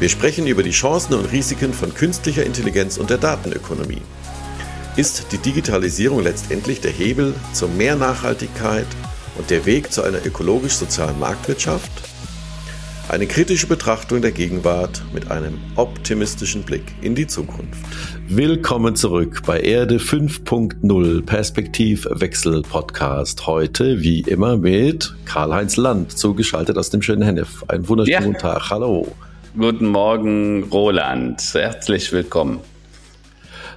Wir sprechen über die Chancen und Risiken von künstlicher Intelligenz und der Datenökonomie. Ist die Digitalisierung letztendlich der Hebel zu mehr Nachhaltigkeit und der Weg zu einer ökologisch-sozialen Marktwirtschaft? Eine kritische Betrachtung der Gegenwart mit einem optimistischen Blick in die Zukunft. Willkommen zurück bei Erde 5.0 Perspektivwechsel Podcast. Heute wie immer mit Karl-Heinz Land, zugeschaltet aus dem schönen Hennef. Einen wunderschönen ja. guten Tag. Hallo. Guten Morgen, Roland. Herzlich willkommen.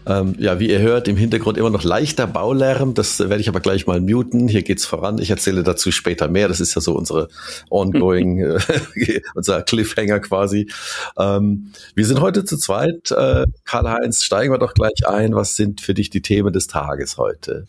Ähm, ja, wie ihr hört, im Hintergrund immer noch leichter Baulärm. Das werde ich aber gleich mal muten. Hier geht's voran. Ich erzähle dazu später mehr. Das ist ja so unsere ongoing, äh, unser Cliffhanger quasi. Ähm, wir sind heute zu zweit. Äh, Karl-Heinz, steigen wir doch gleich ein. Was sind für dich die Themen des Tages heute?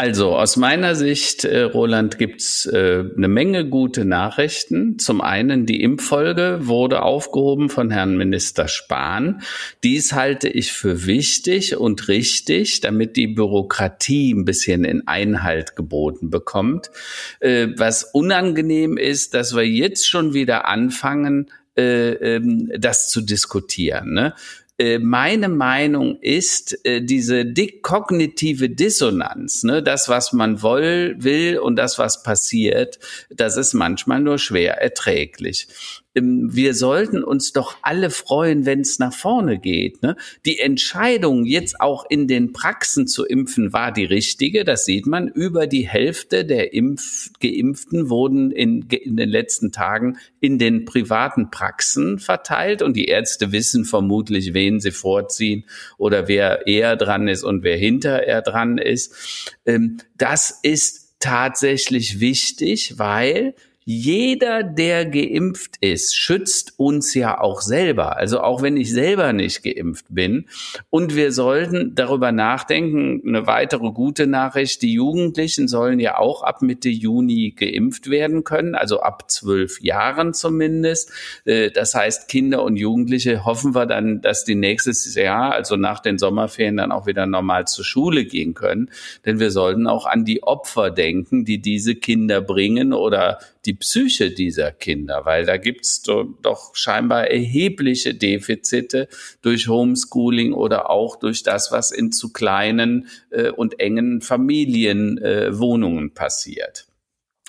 Also aus meiner Sicht, äh, Roland, gibt's äh, eine Menge gute Nachrichten. Zum einen die Impffolge wurde aufgehoben von Herrn Minister Spahn. Dies halte ich für wichtig und richtig, damit die Bürokratie ein bisschen in Einhalt geboten bekommt. Äh, was unangenehm ist, dass wir jetzt schon wieder anfangen, äh, ähm, das zu diskutieren. Ne? Äh, meine Meinung ist, äh, diese kognitive Dissonanz, ne, das, was man woll, will und das, was passiert, das ist manchmal nur schwer erträglich. Ähm, wir sollten uns doch alle freuen, wenn es nach vorne geht. Ne? Die Entscheidung, jetzt auch in den Praxen zu impfen, war die richtige. Das sieht man. Über die Hälfte der Impf Geimpften wurden in, in den letzten Tagen in den privaten Praxen verteilt und die Ärzte wissen vermutlich, wen sie vorziehen oder wer eher dran ist und wer hinterher dran ist. Ähm, das ist tatsächlich wichtig, weil jeder, der geimpft ist, schützt uns ja auch selber. Also auch wenn ich selber nicht geimpft bin. Und wir sollten darüber nachdenken, eine weitere gute Nachricht, die Jugendlichen sollen ja auch ab Mitte Juni geimpft werden können, also ab zwölf Jahren zumindest. Äh, das heißt, Kinder und Jugendliche hoffen wir dann, dass die nächstes Jahr, also nach den Sommerferien, dann auch wieder normal zur Schule gehen können. Denn wir sollten auch an die Opfer denken, die diese Kinder bringen oder die Psyche dieser Kinder, weil da gibt's doch scheinbar erhebliche Defizite durch Homeschooling oder auch durch das, was in zu kleinen äh, und engen Familienwohnungen äh, passiert.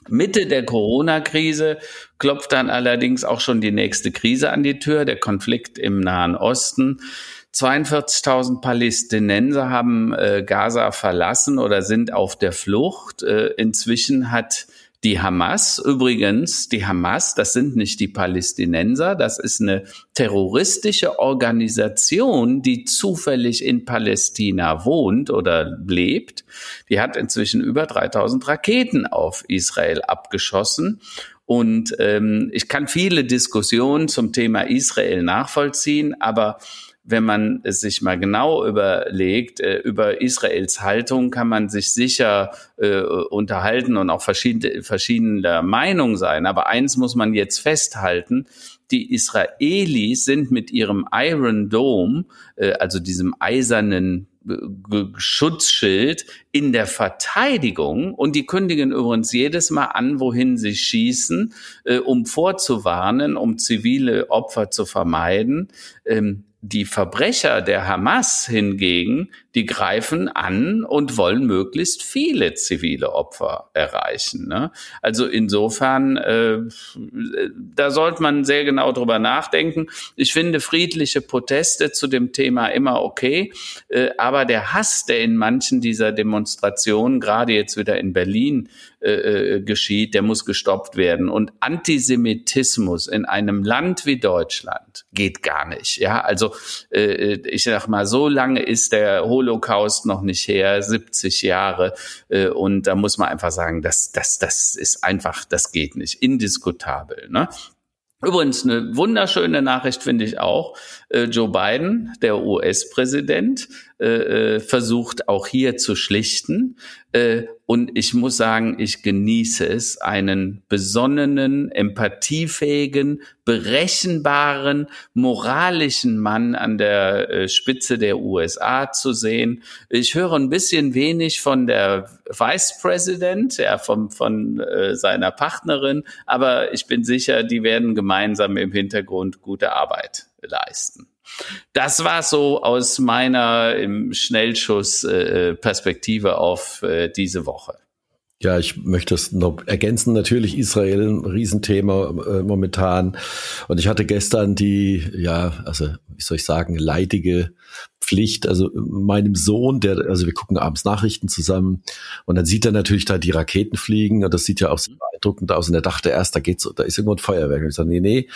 Mitte der Corona-Krise klopft dann allerdings auch schon die nächste Krise an die Tür, der Konflikt im Nahen Osten. 42.000 Palästinenser haben äh, Gaza verlassen oder sind auf der Flucht. Äh, inzwischen hat die Hamas übrigens, die Hamas, das sind nicht die Palästinenser, das ist eine terroristische Organisation, die zufällig in Palästina wohnt oder lebt. Die hat inzwischen über 3000 Raketen auf Israel abgeschossen. Und ähm, ich kann viele Diskussionen zum Thema Israel nachvollziehen, aber wenn man es sich mal genau überlegt, äh, über Israels Haltung kann man sich sicher äh, unterhalten und auch verschiedene, verschiedener Meinung sein. Aber eins muss man jetzt festhalten, die Israelis sind mit ihrem Iron Dome, äh, also diesem eisernen Schutzschild in der Verteidigung und die kündigen übrigens jedes Mal an, wohin sie schießen, äh, um vorzuwarnen, um zivile Opfer zu vermeiden. Ähm, die Verbrecher der Hamas hingegen, die greifen an und wollen möglichst viele zivile Opfer erreichen. Ne? Also insofern, äh, da sollte man sehr genau drüber nachdenken. Ich finde friedliche Proteste zu dem Thema immer okay, äh, aber der Hass, der in manchen dieser Demonstrationen, gerade jetzt wieder in Berlin, äh, äh geschieht, der muss gestoppt werden. Und Antisemitismus in einem Land wie Deutschland geht gar nicht. Ja, also äh, ich sag mal, so lange ist der Holocaust noch nicht her, 70 Jahre. Äh, und da muss man einfach sagen, das, das, das ist einfach, das geht nicht, indiskutabel. Ne? Übrigens eine wunderschöne Nachricht finde ich auch. Äh, Joe Biden, der US-Präsident, äh, äh, versucht auch hier zu schlichten. Äh, und ich muss sagen, ich genieße es, einen besonnenen, empathiefähigen, berechenbaren, moralischen Mann an der äh, Spitze der USA zu sehen. Ich höre ein bisschen wenig von der Vice President, ja, vom, von äh, seiner Partnerin, aber ich bin sicher, die werden gemeinsam im Hintergrund gute Arbeit leisten. Das war so aus meiner im Schnellschuss äh, Perspektive auf äh, diese Woche. Ja, ich möchte es noch ergänzen. Natürlich Israel ein Riesenthema äh, momentan. Und ich hatte gestern die, ja, also wie soll ich sagen, leidige Pflicht, also meinem Sohn, der, also wir gucken abends Nachrichten zusammen und dann sieht er natürlich da die Raketen fliegen und das sieht ja auch so beeindruckend aus und er dachte erst, da geht's, da ist irgendwo ein Feuerwerk. Und ich sage, nee, nee,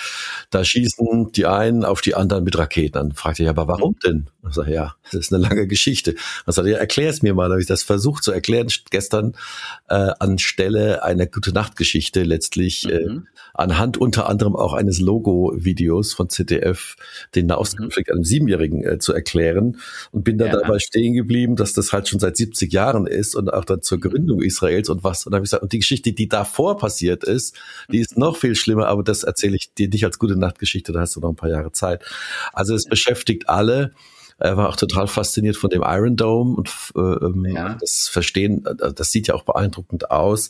da schießen die einen auf die anderen mit Raketen. Dann fragte ich, aber warum denn? Ich sage, ja, das ist eine lange Geschichte. Dann sagte, ja, erklär es mir mal. Da habe ich das versucht zu erklären gestern äh, anstelle einer gute Nachtgeschichte letztlich äh, mhm. äh, anhand unter anderem auch eines Logo-Videos von ZDF, den Nahostkonflikt mhm. einem Siebenjährigen äh, zu erklären und bin dann ja. dabei stehen geblieben, dass das halt schon seit 70 Jahren ist und auch dann zur mhm. Gründung Israels und was. Und dann habe ich gesagt, und die Geschichte, die davor passiert ist, die ist noch viel schlimmer, aber das erzähle ich dir nicht als gute Nachtgeschichte, da hast du noch ein paar Jahre Zeit. Also es beschäftigt alle. Er war auch total fasziniert von dem Iron Dome und äh, ähm, ja. das Verstehen, äh, das sieht ja auch beeindruckend aus.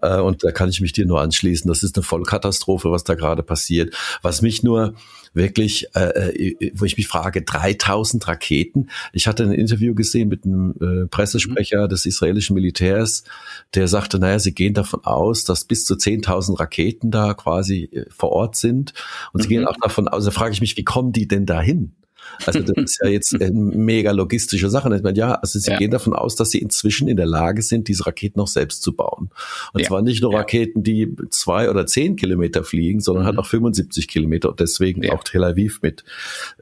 Äh, und da kann ich mich dir nur anschließen. Das ist eine Vollkatastrophe, was da gerade passiert. Was mich nur wirklich, äh, äh wo ich mich frage, 3000 Raketen. Ich hatte ein Interview gesehen mit einem äh, Pressesprecher mhm. des israelischen Militärs, der sagte, naja, sie gehen davon aus, dass bis zu 10.000 Raketen da quasi äh, vor Ort sind. Und mhm. sie gehen auch davon aus, da frage ich mich, wie kommen die denn dahin? Also das ist ja jetzt eine mega logistische Sache. Ich meine, ja, also sie ja. gehen davon aus, dass sie inzwischen in der Lage sind, diese Raketen noch selbst zu bauen. Und ja. zwar nicht nur ja. Raketen, die zwei oder zehn Kilometer fliegen, sondern mhm. halt auch 75 Kilometer und deswegen auch Tel Aviv mit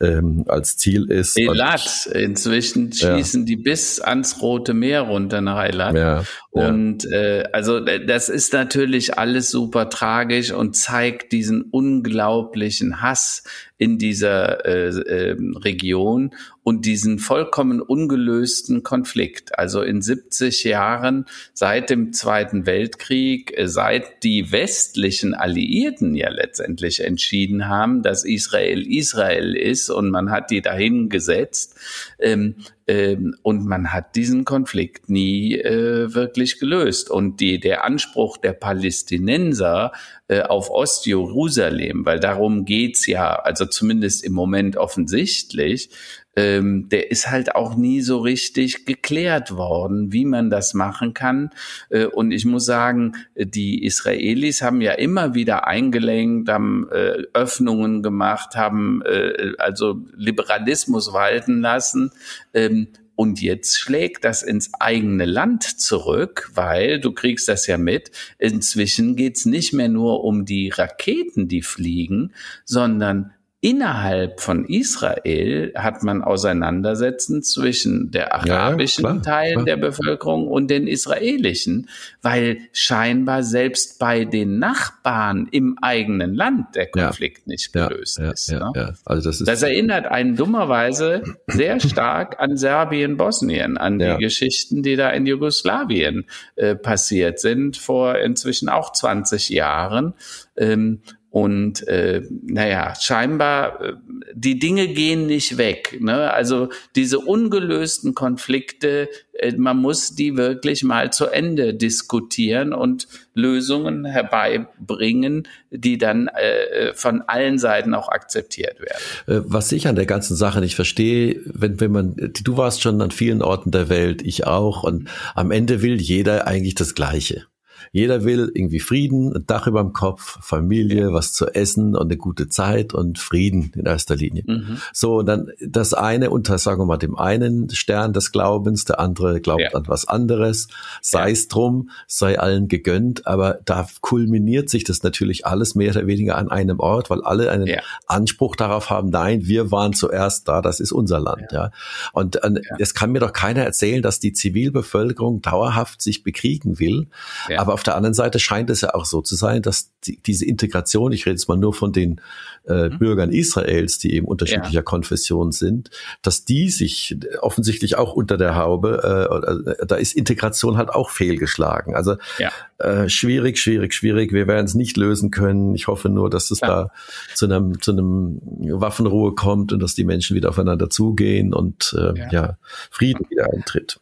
ähm, als Ziel ist. Eilat, inzwischen schießen die bis ans Rote Meer runter nach Eilat. Ja. Und äh, also das ist natürlich alles super tragisch und zeigt diesen unglaublichen Hass in dieser äh, äh, Region und diesen vollkommen ungelösten Konflikt. Also in 70 Jahren seit dem Zweiten Weltkrieg, äh, seit die westlichen Alliierten ja letztendlich entschieden haben, dass Israel Israel ist und man hat die dahin gesetzt, ähm, ähm, und man hat diesen Konflikt nie äh, wirklich gelöst. Und die, der Anspruch der Palästinenser äh, auf Ostjerusalem, weil darum geht's ja, also zumindest im Moment offensichtlich, ähm, der ist halt auch nie so richtig geklärt worden, wie man das machen kann. Äh, und ich muss sagen, die Israelis haben ja immer wieder eingelenkt, haben äh, Öffnungen gemacht, haben äh, also Liberalismus walten lassen. Ähm, und jetzt schlägt das ins eigene Land zurück, weil du kriegst das ja mit. Inzwischen geht's nicht mehr nur um die Raketen, die fliegen, sondern innerhalb von Israel hat man Auseinandersetzen zwischen der arabischen ja, klar, Teil klar. der Bevölkerung und den israelischen, weil scheinbar selbst bei den Nachbarn im eigenen Land der Konflikt ja, nicht gelöst ja, ist. Ne? Also das, ist das erinnert einen dummerweise sehr stark an Serbien-Bosnien, an die Geschichten, die da in Jugoslawien äh, passiert sind vor inzwischen auch 20 Jahren. Ähm, Und äh, naja, scheinbar, äh, die Dinge gehen nicht weg. Ne? Also diese ungelösten Konflikte, äh, man muss die wirklich mal zu Ende diskutieren und Lösungen herbeibringen, die dann äh, von allen Seiten auch akzeptiert werden. Äh, was ich an der ganzen Sache nicht verstehe, wenn, wenn man, du warst schon an vielen Orten der Welt, ich auch, und am Ende will jeder eigentlich das Gleiche. Jeder will irgendwie Frieden, ein Dach über dem Kopf, Familie, was zu essen und eine gute Zeit und Frieden in erster Linie. Mhm. So, und dann das eine unter, sagen wir mal, dem einen Stern des Glaubens, der andere glaubt ja. an was anderes. Sei es drum, sei allen gegönnt, aber da kulminiert sich das natürlich alles mehr oder weniger an einem Ort, weil alle einen ja. Anspruch darauf haben, nein, wir waren zuerst da, das ist unser Land, ja. ja. Und äh, es kann mir doch keiner erzählen, dass die Zivilbevölkerung dauerhaft sich bekriegen will, aber auf der anderen Seite scheint es ja auch so zu sein, dass die, diese Integration, ich rede jetzt mal nur von den äh, mhm. Bürgern Israels, die eben unterschiedlicher ja. Konfession sind, dass die sich offensichtlich auch unter der Haube, äh, da ist Integration halt auch fehlgeschlagen. Also ja. äh, schwierig, schwierig, schwierig. Wir werden es nicht lösen können. Ich hoffe nur, dass es ja. da zu einem zu einem Waffenruhe kommt und dass die Menschen wieder aufeinander zugehen und äh, ja. Frieden wieder eintritt.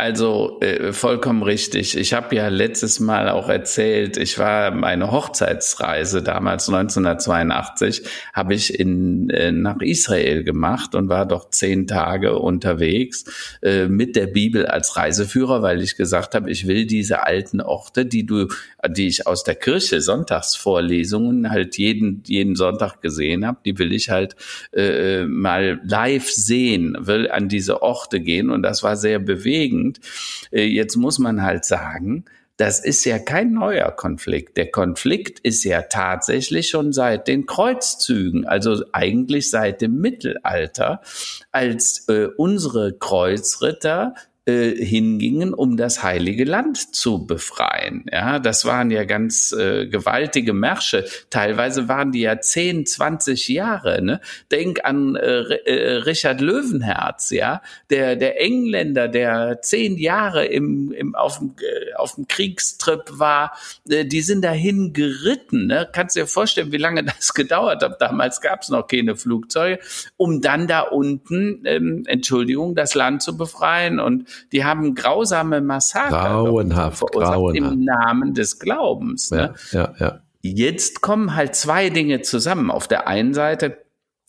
Also äh, vollkommen richtig. Ich habe ja letztes Mal auch erzählt, ich war meine Hochzeitsreise damals 1982 habe ich in äh, nach Israel gemacht und war doch zehn Tage unterwegs äh, mit der Bibel als Reiseführer, weil ich gesagt habe, ich will diese alten Orte, die du, die ich aus der Kirche Sonntagsvorlesungen halt jeden jeden Sonntag gesehen habe, die will ich halt äh, mal live sehen, will an diese Orte gehen und das war sehr bewegend sind. Äh, jetzt muss man halt sagen, das ist ja kein neuer Konflikt. Der Konflikt ist ja tatsächlich schon seit den Kreuzzügen, also eigentlich seit dem Mittelalter, als äh, unsere Kreuzritter äh, hingingen, um das heilige Land zu befreien. Ja, das waren ja ganz äh, gewaltige Märsche. Teilweise waren die ja 10, 20 Jahre. Ne? Denk an äh, äh, Richard Löwenherz, ja, der der Engländer, der zehn Jahre im, im auf dem äh, auf dem Kriegstrip war. Äh, die sind dahin geritten. Ne? Kannst dir vorstellen, wie lange das gedauert hat. Damals gab es noch keine Flugzeuge, um dann da unten, ähm, Entschuldigung, das Land zu befreien und die haben grausame Massaker verursacht grauenhaft. im Namen des Glaubens. Ne? Ja, ja, ja. Jetzt kommen halt zwei Dinge zusammen. Auf der einen Seite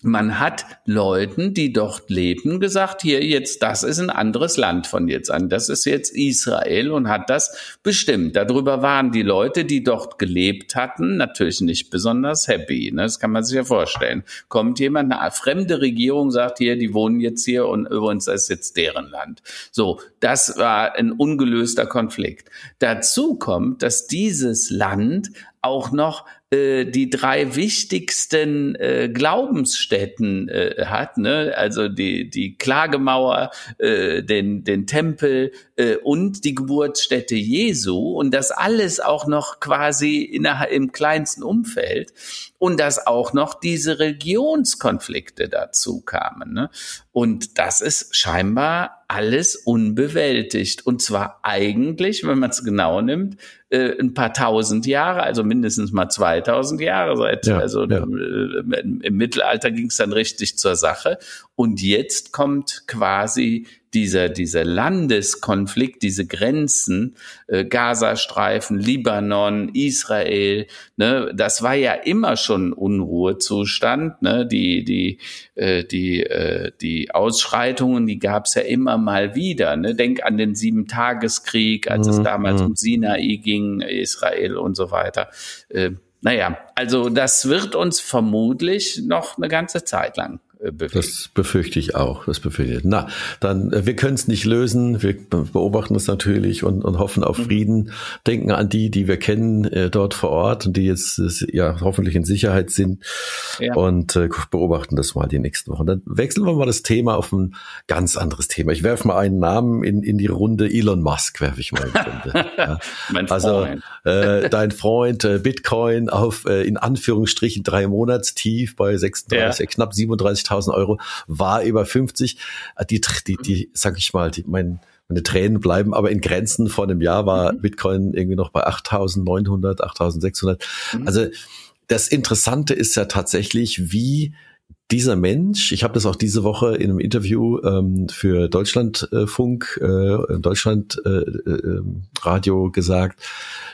man hat Leuten, die dort leben, gesagt, hier jetzt, das ist ein anderes Land von jetzt an. Das ist jetzt Israel und hat das bestimmt. Darüber waren die Leute, die dort gelebt hatten, natürlich nicht besonders happy. Ne? Das kann man sich ja vorstellen. Kommt jemand, eine fremde Regierung sagt hier, die wohnen jetzt hier und übrigens ist jetzt deren Land. So, das war ein ungelöster Konflikt. Dazu kommt, dass dieses Land auch noch äh, die drei wichtigsten äh, Glaubensstätten äh, hat, ne? also die, die Klagemauer, äh, den, den Tempel äh, und die Geburtsstätte Jesu und das alles auch noch quasi innerhalb im kleinsten Umfeld und dass auch noch diese Religionskonflikte dazu kamen. Ne? Und das ist scheinbar alles unbewältigt. Und zwar eigentlich, wenn man es genau nimmt, äh, ein paar tausend Jahre, also mindestens mal 2000 Jahre seit, ja, also ja. Äh, im Mittelalter ging es dann richtig zur Sache. Und jetzt kommt quasi dieser, dieser Landeskonflikt, diese Grenzen, äh, Gazastreifen, Libanon, Israel, ne, das war ja immer schon Unruhezustand. Ne, die, die, äh, die, äh, die Ausschreitungen, die gab es ja immer mal wieder. Ne? Denk an den Sieben-Tageskrieg, als mhm. es damals mhm. um Sinai ging, Israel und so weiter. Äh, naja, also das wird uns vermutlich noch eine ganze Zeit lang äh, das befürchte ich auch. Das befürchte ich. Na, dann, äh, wir können es nicht lösen. Wir beobachten es natürlich und, und hoffen auf mhm. Frieden. Denken an die, die wir kennen äh, dort vor Ort und die jetzt äh, ja hoffentlich in Sicherheit sind ja. und äh, beobachten das mal die nächsten Wochen. Dann wechseln wir mal das Thema auf ein ganz anderes Thema. Ich werfe mal einen Namen in, in die Runde. Elon Musk werfe ich mal in die Runde. ja. also äh, dein Freund äh, Bitcoin auf äh, in Anführungsstrichen drei Monatstief bei 36, ja. knapp 37 50.000 Euro, war über 50. Äh, die, die, die sag ich mal, die, mein, meine Tränen bleiben aber in Grenzen. Vor einem Jahr war mhm. Bitcoin irgendwie noch bei 8.900, 8.600. Mhm. Also das Interessante ist ja tatsächlich, wie dieser Mensch, ich habe das auch diese Woche in einem Interview ähm, für Deutschlandfunk, äh, Deutschland äh, äh, Radio gesagt,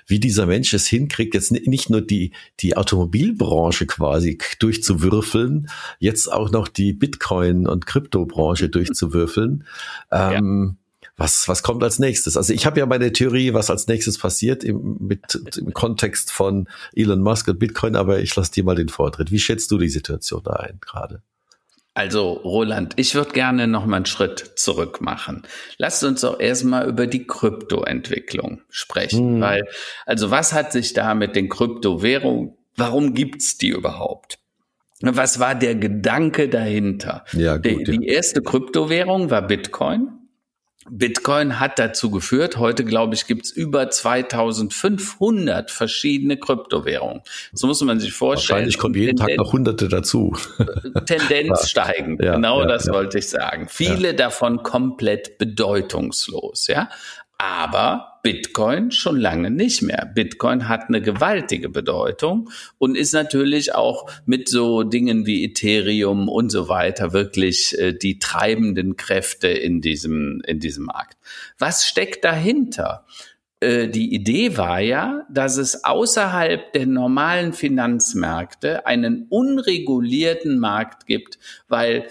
wie dieser Mensch es hinkriegt, jetzt nicht nur die, die Automobilbranche quasi durchzuwürfeln, jetzt auch noch die Bitcoin- und Kryptobranche durchzuwürfeln. Ähm, ja was, was kommt als nächstes? Also ich habe ja meine Theorie, was als nächstes passiert im, mit, im Kontext von Elon Musk und Bitcoin, aber ich lasse dir mal den Vortritt. Wie schätzt du die Situation da ein gerade? Also Roland, ich würde gerne noch mal einen Schritt zurück machen. Lasst uns doch erstmal über die Kryptoentwicklung sprechen, hm. weil also was hat sich da mit den Kryptowährungen, warum gibt's die überhaupt? Was war der Gedanke dahinter? Ja, gut, die, ja. die erste Kryptowährung war Bitcoin. Bitcoin hat dazu geführt, heute glaube ich, gibt es über 2500 verschiedene Kryptowährungen. So muss man sich vorstellen. Wahrscheinlich kommen jeden Tag noch hunderte dazu. Tendenz ja. steigend, ja, genau ja, das wollte ich sagen. Viele davon komplett bedeutungslos, ja. Aber Bitcoin schon lange nicht mehr. Bitcoin hat eine gewaltige Bedeutung und ist natürlich auch mit so Dingen wie Ethereum und so weiter wirklich äh, die treibenden Kräfte in diesem, in diesem Markt. Was steckt dahinter? Äh, die Idee war ja, dass es außerhalb der normalen Finanzmärkte einen unregulierten Markt gibt, weil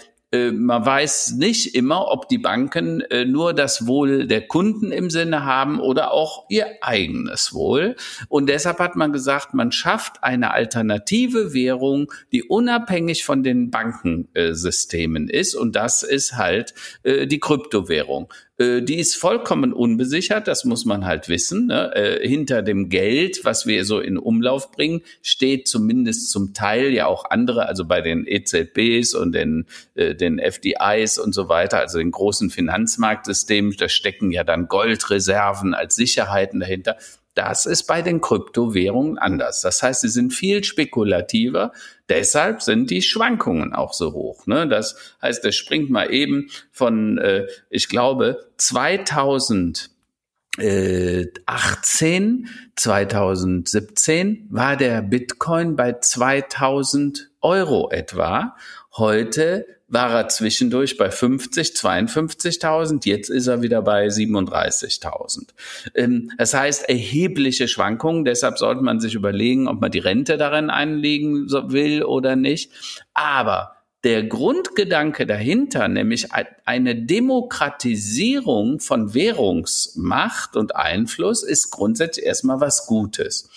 man weiß nicht immer, ob die Banken äh, nur das Wohl der Kunden im Sinne haben oder auch ihr eigenes Wohl. Und deshalb hat man gesagt, man schafft eine alternative Währung, die unabhängig von den Bankensystemen ist. Und das ist halt äh, die Kryptowährung. Äh, die ist vollkommen unbesichert, das muss man halt wissen. Ne? Äh, hinter dem Geld, was wir so in Umlauf bringen, steht zumindest zum Teil ja auch andere, also bei den EZBs und den, äh, den FDIs und so weiter, also den großen Finanzmarktsystemen, da stecken ja dann Goldreserven als Sicherheiten dahinter. Das ist bei den Kryptowährungen anders. Das heißt, sie sind viel spekulativer. Deshalb sind die Schwankungen auch so hoch. Ne? Das heißt, es springt mal eben von, äh, ich glaube, 2000 18, 2017 war der Bitcoin bei 2000 Euro etwa. Heute war er zwischendurch bei 50, 52.000, jetzt ist er wieder bei 37.000. Ähm, das heißt erhebliche Schwankungen, deshalb sollte man sich überlegen, ob man die Rente darin einlegen will oder nicht. Aber der Grundgedanke dahinter, nämlich eine Demokratisierung von Währungsmacht und Einfluss, ist grundsätzlich erstmal was Gutes.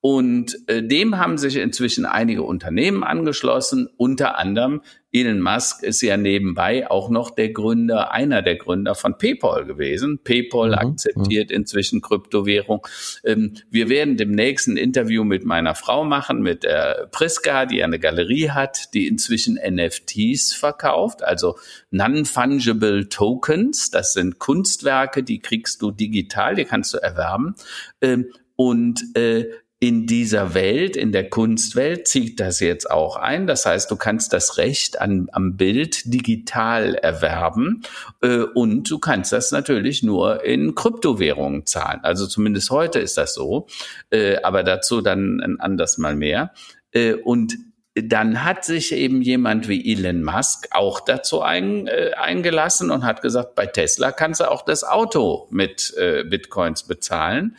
Und äh, dem haben sich inzwischen einige Unternehmen angeschlossen, unter anderem Elon Musk ist ja nebenbei auch noch der Gründer, einer der Gründer von PayPal gewesen. PayPal mhm. akzeptiert mhm. inzwischen Kryptowährung. Ähm, wir werden demnächst ein Interview mit meiner Frau machen, mit der Priska, die eine Galerie hat, die inzwischen NFTs verkauft, also Non-Fungible Tokens. Das sind Kunstwerke, die kriegst du digital, die kannst du erwerben. Ähm, und äh, in dieser Welt, in der Kunstwelt, zieht das jetzt auch ein. Das heißt, du kannst das Recht an, am Bild digital erwerben äh, und du kannst das natürlich nur in Kryptowährungen zahlen. Also zumindest heute ist das so, äh, aber dazu dann ein anders mal mehr. Äh, und dann hat sich eben jemand wie Elon Musk auch dazu ein, äh, eingelassen und hat gesagt, bei Tesla kannst du auch das Auto mit äh, Bitcoins bezahlen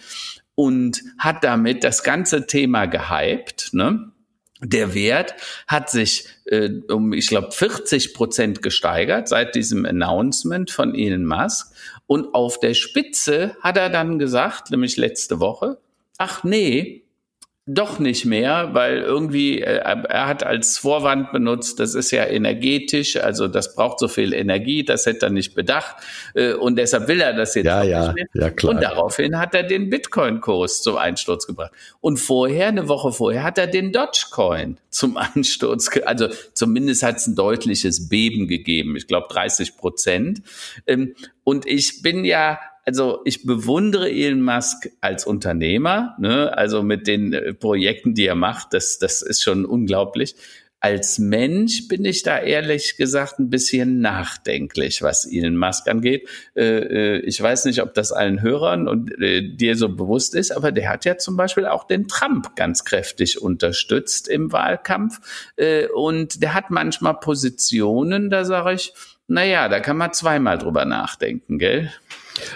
und hat damit das ganze Thema gehypt. Ne? Der Wert hat sich äh, um, ich glaube, 40 Prozent gesteigert seit diesem Announcement von Elon Musk. Und auf der Spitze hat er dann gesagt, nämlich letzte Woche, ach nee, doch nicht mehr, weil irgendwie äh, er hat als Vorwand benutzt, das ist ja energetisch, also das braucht so viel Energie, das hätte er nicht bedacht äh, und deshalb will er das jetzt ja, ja, nicht mehr. Ja, klar. Und daraufhin hat er den Bitcoin-Kurs zum Einsturz gebracht. Und vorher, eine Woche vorher, hat er den Dogecoin zum Einsturz, also zumindest hat es ein deutliches Beben gegeben, ich glaube 30 Prozent. Ähm, und ich bin ja also ich bewundere Elon Musk als Unternehmer, ne? also mit den äh, Projekten, die er macht, das, das ist schon unglaublich. Als Mensch bin ich da ehrlich gesagt ein bisschen nachdenklich, was Elon Musk angeht. Äh, äh, ich weiß nicht, ob das allen Hörern und dir so bewusst ist, aber der hat ja zum Beispiel auch den Trump ganz kräftig unterstützt im Wahlkampf. Und der hat manchmal Positionen, da sage ich, naja, da kann man zweimal drüber nachdenken, gell?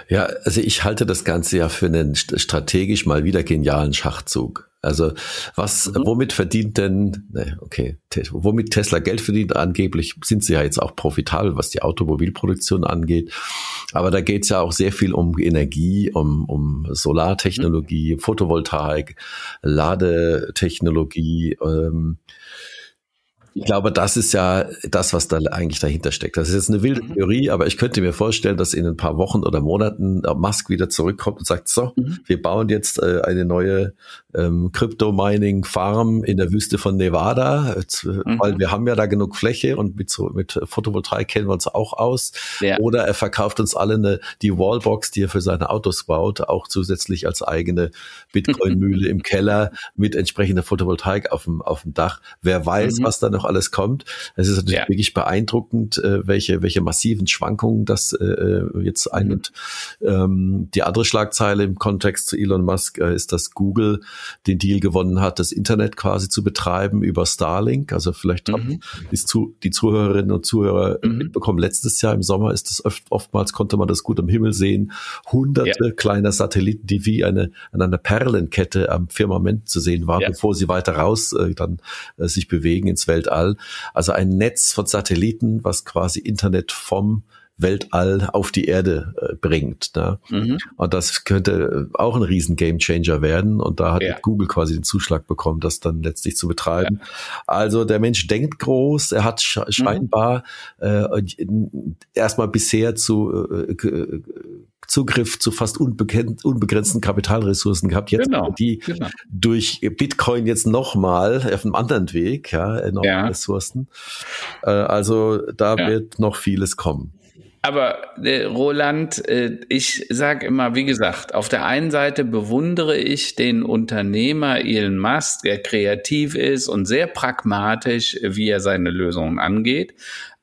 Ja, also ich halte das Ganze ja für einen strategisch mal wieder genialen Schachzug. Also was, mhm. womit verdient denn, ne, okay, womit Tesla Geld verdient, angeblich sind sie ja jetzt auch profitabel, was die Automobilproduktion angeht. Aber da geht es ja auch sehr viel um Energie, um, um Solartechnologie, mhm. Photovoltaik, Ladetechnologie. Ähm, ich glaube, das ist ja das, was da eigentlich dahinter steckt. Das ist jetzt eine wilde mhm. Theorie, aber ich könnte mir vorstellen, dass in ein paar Wochen oder Monaten Musk wieder zurückkommt und sagt, so, mhm. wir bauen jetzt äh, eine neue ähm, Crypto-Mining-Farm in der Wüste von Nevada, mhm. weil wir haben ja da genug Fläche und mit, so, mit Photovoltaik kennen wir uns auch aus. Ja. Oder er verkauft uns alle eine, die Wallbox, die er für seine Autos baut, auch zusätzlich als eigene Bitcoin-Mühle im Keller mit entsprechender Photovoltaik auf dem, auf dem Dach. Wer weiß, mhm. was da noch alles kommt. Es ist natürlich ja. wirklich beeindruckend, äh, welche, welche massiven Schwankungen das äh, äh jetzt einnimmt. Mhm. Ähm, die andere Schlagzeile im Kontext zu Elon Musk äh, ist, dass Google den Deal gewonnen hat, das Internet quasi zu betreiben über Starlink. Also vielleicht mhm. haben die, zu, die Zuhörerinnen und Zuhörer mhm. mitbekommen. Letztes Jahr im Sommer ist das oft, oftmals konnte man das gut am Himmel sehen. Hunderte ja. kleiner Satelliten, die wie eine, an einer Perlenkette am Firmament zu sehen waren, ja. bevor sie weiter raus äh, dann äh, sich bewegen ins Weltall. Also ein Netz von Satelliten, was quasi Internet vom Weltall auf die Erde äh, bringt. Ne? Mhm. Und das könnte auch ein riesen Gamechanger werden. Und da hat ja. Google quasi den Zuschlag bekommen, das dann letztlich zu betreiben. Ja. Also der Mensch denkt groß, er hat mhm. scheinbar mhm. äh, erstmal bisher zu äh, Zugriff zu fast unbegrenzten Kapitalressourcen gehabt. Jetzt genau, die genau. durch Bitcoin jetzt nochmal auf einem anderen Weg, ja, enorme ja. Ressourcen. Äh, also da ja. wird noch vieles kommen. Aber äh, Roland, äh, ich sage immer, wie gesagt, auf der einen Seite bewundere ich den Unternehmer Elon Musk, der kreativ ist und sehr pragmatisch, wie er seine Lösungen angeht.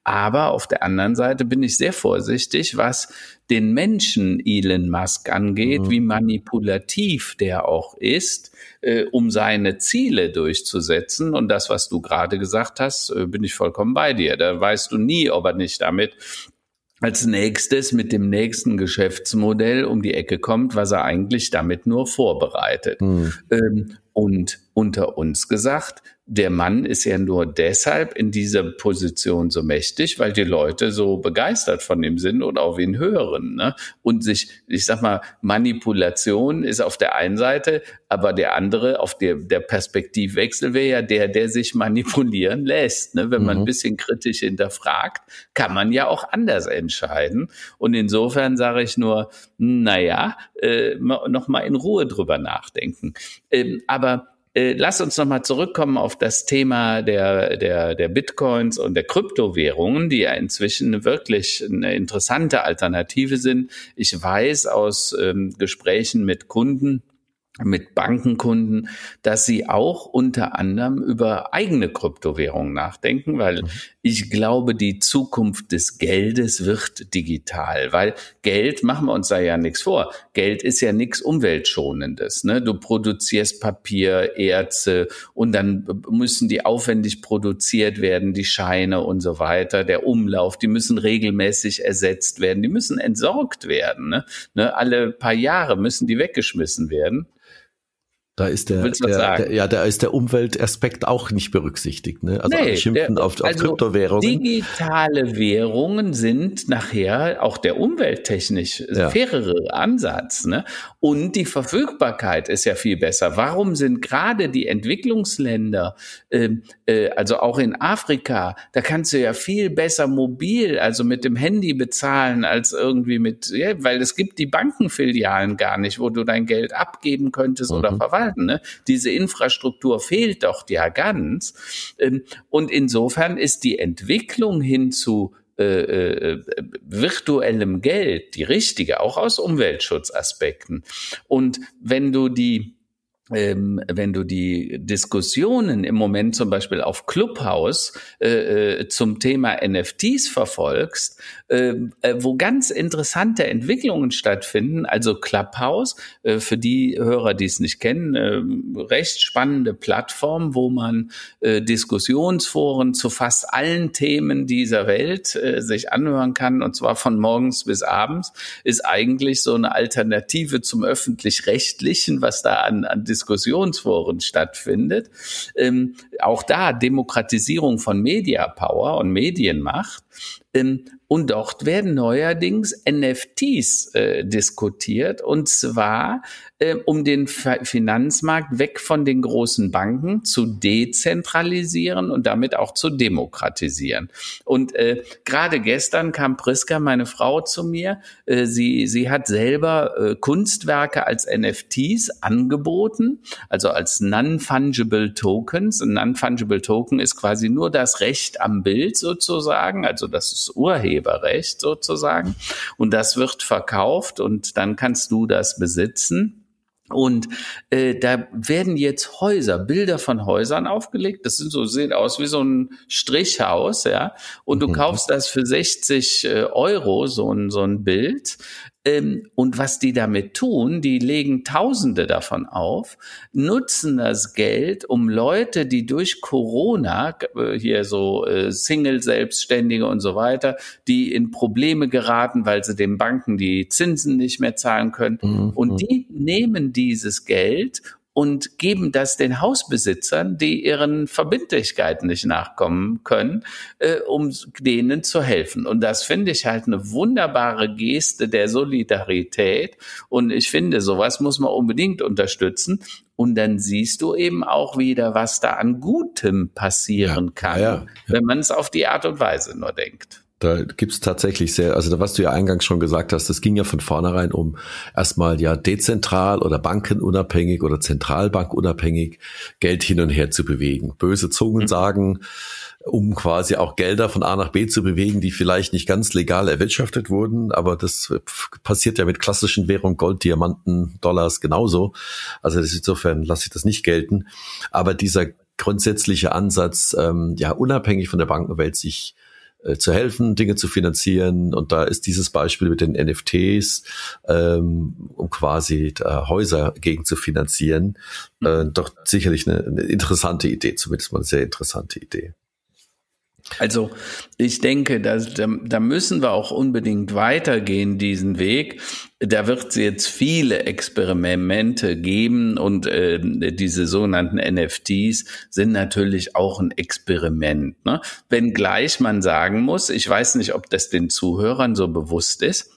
Aber auf der anderen Seite bin ich sehr vorsichtig, was den Menschen Elon Musk angeht, mhm. wie manipulativ der auch ist, äh, um seine Ziele durchzusetzen. Und das, was du gerade gesagt hast, äh, bin ich vollkommen bei dir. Da weißt du nie, ob er nicht damit als nächstes mit dem nächsten Geschäftsmodell um die Ecke kommt, was er eigentlich damit nur vorbereitet. Mhm. Ähm, und unter uns gesagt, der Mann ist ja nur deshalb in dieser Position so mächtig, weil die Leute so begeistert von ihm sind und auf ihn hören. Ne? Und sich, ich sag mal, Manipulation ist auf der einen Seite, aber der andere, auf der, der Perspektivwechsel wäre ja der, der sich manipulieren lässt. Ne? Wenn man mhm. ein bisschen kritisch hinterfragt, kann man ja auch anders entscheiden. Und insofern sage ich nur, naja, äh, noch mal in Ruhe drüber nachdenken. Ähm, aber äh, lass uns nochmal zurückkommen auf das Thema der, der, der Bitcoins und der Kryptowährungen, die ja inzwischen wirklich eine interessante Alternative sind. Ich weiß aus ähm, Gesprächen mit Kunden, mit Bankenkunden, dass sie auch unter anderem über eigene Kryptowährungen nachdenken, weil mhm. ich glaube, die Zukunft des Geldes wird digital, weil Geld, machen wir uns da ja nichts vor, Geld ist ja nichts Umweltschonendes. Ne? Du produzierst Papier, Erze und dann müssen die aufwendig produziert werden, die Scheine und so weiter, der Umlauf, die müssen regelmäßig ersetzt werden, die müssen entsorgt werden. Ne? Ne? Alle paar Jahre müssen die weggeschmissen werden. Da ist der, der, der, ja, da ist der Umweltaspekt auch nicht berücksichtigt. Ne? Also nee, schimpfen der, auf, auf also Kryptowährungen. Digitale Währungen sind nachher auch der umwelttechnisch ja. fairere Ansatz. Ne? Und die Verfügbarkeit ist ja viel besser. Warum sind gerade die Entwicklungsländer, äh, äh, also auch in Afrika, da kannst du ja viel besser mobil, also mit dem Handy bezahlen als irgendwie mit, ja, weil es gibt die Bankenfilialen gar nicht, wo du dein Geld abgeben könntest mhm. oder verwalten sagen. Ne? Diese Infrastruktur fehlt doch ja ganz. Ähm, und insofern ist die Entwicklung hin zu äh, äh, virtuellem Geld die richtige, auch aus Umweltschutzaspekten. Und wenn du die ähm, wenn du die Diskussionen im Moment zum Beispiel auf Clubhouse äh, äh zum Thema NFTs verfolgst, äh, wo ganz interessante Entwicklungen stattfinden. Also Clubhouse, äh, für die Hörer, die es nicht kennen, äh, recht spannende Plattform, wo man äh, Diskussionsforen zu fast allen Themen dieser Welt äh, sich anhören kann, und zwar von morgens bis abends, ist eigentlich so eine Alternative zum öffentlich-rechtlichen, was da an, an Diskussionsforen stattfindet. Ähm, auch da Demokratisierung von Media Power und Medienmacht. Ähm, und dort werden neuerdings NFTs äh, diskutiert. Und zwar äh, um den Finanzmarkt weg von den großen Banken zu dezentralisieren und damit auch zu demokratisieren. Und äh, gerade gestern kam Priska, meine Frau, zu mir. Äh, sie, sie hat selber äh, Kunstwerke als NFTs angeboten, also als Non-Fungible Tokens. Ein Non-Fungible Token ist quasi nur das Recht am Bild sozusagen, also das ist Urheberrecht sozusagen. Und das wird verkauft und dann kannst du das besitzen. Und äh, da werden jetzt Häuser, Bilder von Häusern aufgelegt. Das sind so sehen aus wie so ein Strichhaus, ja. Und du mhm. kaufst das für 60 äh, Euro so ein so ein Bild. Ähm, und was die damit tun, die legen Tausende davon auf, nutzen das Geld, um Leute, die durch Corona, äh, hier so äh, Single-Selbstständige und so weiter, die in Probleme geraten, weil sie den Banken die Zinsen nicht mehr zahlen können. Mhm. Und mhm. die nehmen dieses Geld und geben das den Hausbesitzern, die ihren Verbindlichkeiten nicht nachkommen können, äh, um denen zu helfen. Und das finde ich halt eine wunderbare Geste der Solidarität. Und ich finde, sowas muss man unbedingt unterstützen. Und dann siehst du eben auch wieder, was da an Gutem passieren ja, kann, ja, ja. wenn man es auf die Art und Weise nur denkt. Da gibt's tatsächlich sehr, also was du ja eingangs schon gesagt hast, das ging ja von vornherein um erstmal ja dezentral oder bankenunabhängig oder zentralbankunabhängig Geld hin und her zu bewegen. Böse Zungen mhm. sagen, um quasi auch Gelder von A nach B zu bewegen, die vielleicht nicht ganz legal erwirtschaftet wurden, aber das passiert ja mit klassischen Währungen, Gold, Diamanten, Dollars genauso. Also insofern lasse ich das nicht gelten. Aber dieser grundsätzliche Ansatz, ähm, ja unabhängig von der Bankenwelt sich äh, zu helfen, Dinge zu finanzieren. Und da ist dieses Beispiel mit den NFTs, ähm, um quasi äh, Häuser gegen zu finanzieren, äh, mhm. doch sicherlich eine, eine interessante Idee, zumindest mal eine sehr interessante Idee. Also ich denke, da, da müssen wir auch unbedingt weitergehen, diesen Weg. Da wird es jetzt viele Experimente geben und äh, diese sogenannten NFTs sind natürlich auch ein Experiment. Ne? Wenngleich man sagen muss, ich weiß nicht, ob das den Zuhörern so bewusst ist,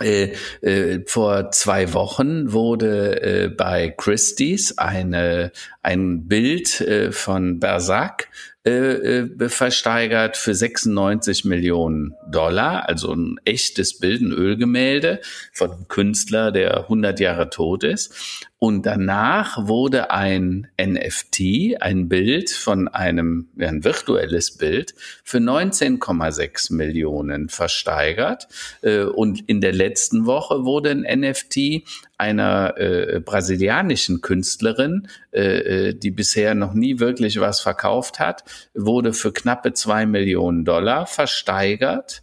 äh, äh, vor zwei Wochen wurde äh, bei Christie's eine, ein Bild äh, von Bersac äh, äh, versteigert für 96 Millionen Dollar, also ein echtes Bild, ein Ölgemälde von einem Künstler, der 100 Jahre tot ist. Und danach wurde ein NFT, ein Bild von einem, ein virtuelles Bild, für 19,6 Millionen versteigert. Äh, und in der letzten Woche wurde ein NFT einer äh, brasilianischen Künstlerin, äh, äh, die bisher noch nie wirklich was verkauft hat, wurde für knappe zwei Millionen Dollar versteigert.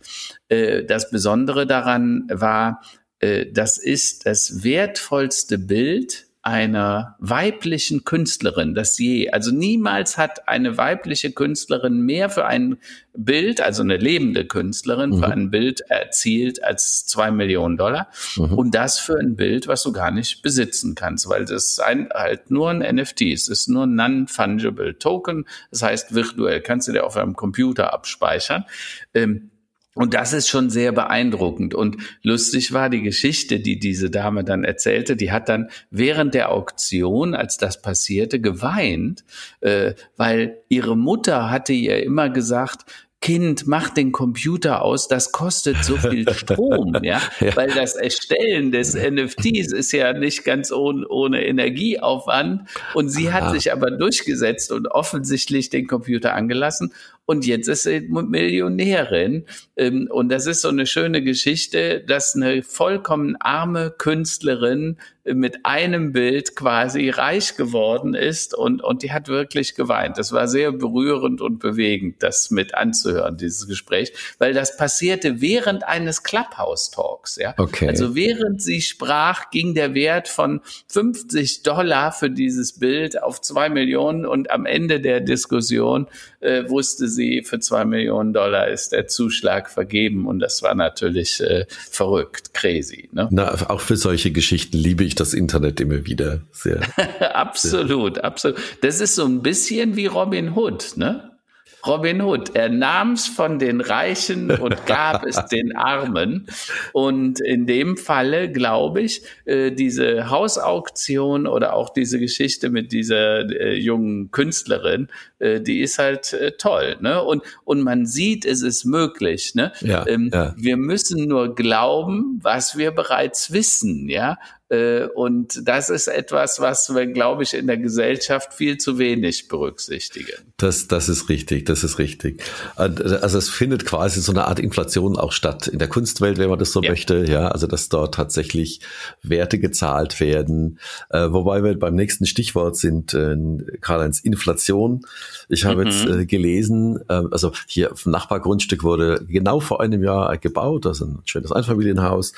Äh, das Besondere daran war, äh, das ist das wertvollste Bild einer weiblichen Künstlerin, das je, also niemals hat eine weibliche Künstlerin mehr für ein Bild, also eine lebende Künstlerin, mhm. für ein Bild erzielt als zwei Millionen Dollar. Mhm. Und das für ein Bild, was du gar nicht besitzen kannst, weil das ein, halt nur ein NFT ist. Es ist nur ein Non-Fungible Token. Das heißt, virtuell kannst du dir auf einem Computer abspeichern. Ähm, und das ist schon sehr beeindruckend. Und lustig war die Geschichte, die diese Dame dann erzählte. Die hat dann während der Auktion, als das passierte, geweint, äh, weil ihre Mutter hatte ihr immer gesagt, Kind, mach den Computer aus, das kostet so viel Strom, ja? ja? weil das Erstellen des NFTs ist ja nicht ganz ohne, ohne Energieaufwand und sie Aha. hat sich aber durchgesetzt und offensichtlich den Computer angelassen und jetzt ist sie Millionärin. Ähm, und das ist so eine schöne Geschichte, dass eine vollkommen arme Künstlerin mit einem Bild quasi reich geworden ist und, und die hat wirklich geweint. Das war sehr berührend und bewegend, das mit anzuhören, dieses Gespräch, weil das passierte während eines Clubhouse-Talks. Ja? Okay. Also während sie sprach, ging der Wert von 50 Dollar für dieses Bild auf zwei Millionen und am Ende der Diskussion äh, wusste sie, für zwei Millionen Dollar ist der Zuschlag vergeben und das war natürlich äh, verrückt, crazy. Ne? Na, auch für solche Geschichten liebe ich das Internet immer wieder sehr. absolut, sehr. absolut. Das ist so ein bisschen wie Robin Hood, ne? Robin Hood. Er nahm es von den Reichen und gab es den Armen. Und in dem Falle, glaube ich, äh, diese Hausauktion oder auch diese Geschichte mit dieser äh, jungen Künstlerin, äh, die ist halt toll. Ne? Und, und man sieht, es ist möglich. Ne? Ja, ähm, ja. Wir müssen nur glauben, was wir bereits wissen. Ja, und das ist etwas, was wir, glaube ich, in der Gesellschaft viel zu wenig berücksichtigen. Das, das ist richtig, das ist richtig. Also es findet quasi so eine Art Inflation auch statt in der Kunstwelt, wenn man das so ja. möchte. Ja, also dass dort tatsächlich Werte gezahlt werden. Äh, wobei wir beim nächsten Stichwort sind, äh, Karl-Heinz, Inflation. Ich habe mhm. jetzt äh, gelesen, äh, also hier auf dem Nachbargrundstück wurde genau vor einem Jahr gebaut, also ein schönes Einfamilienhaus.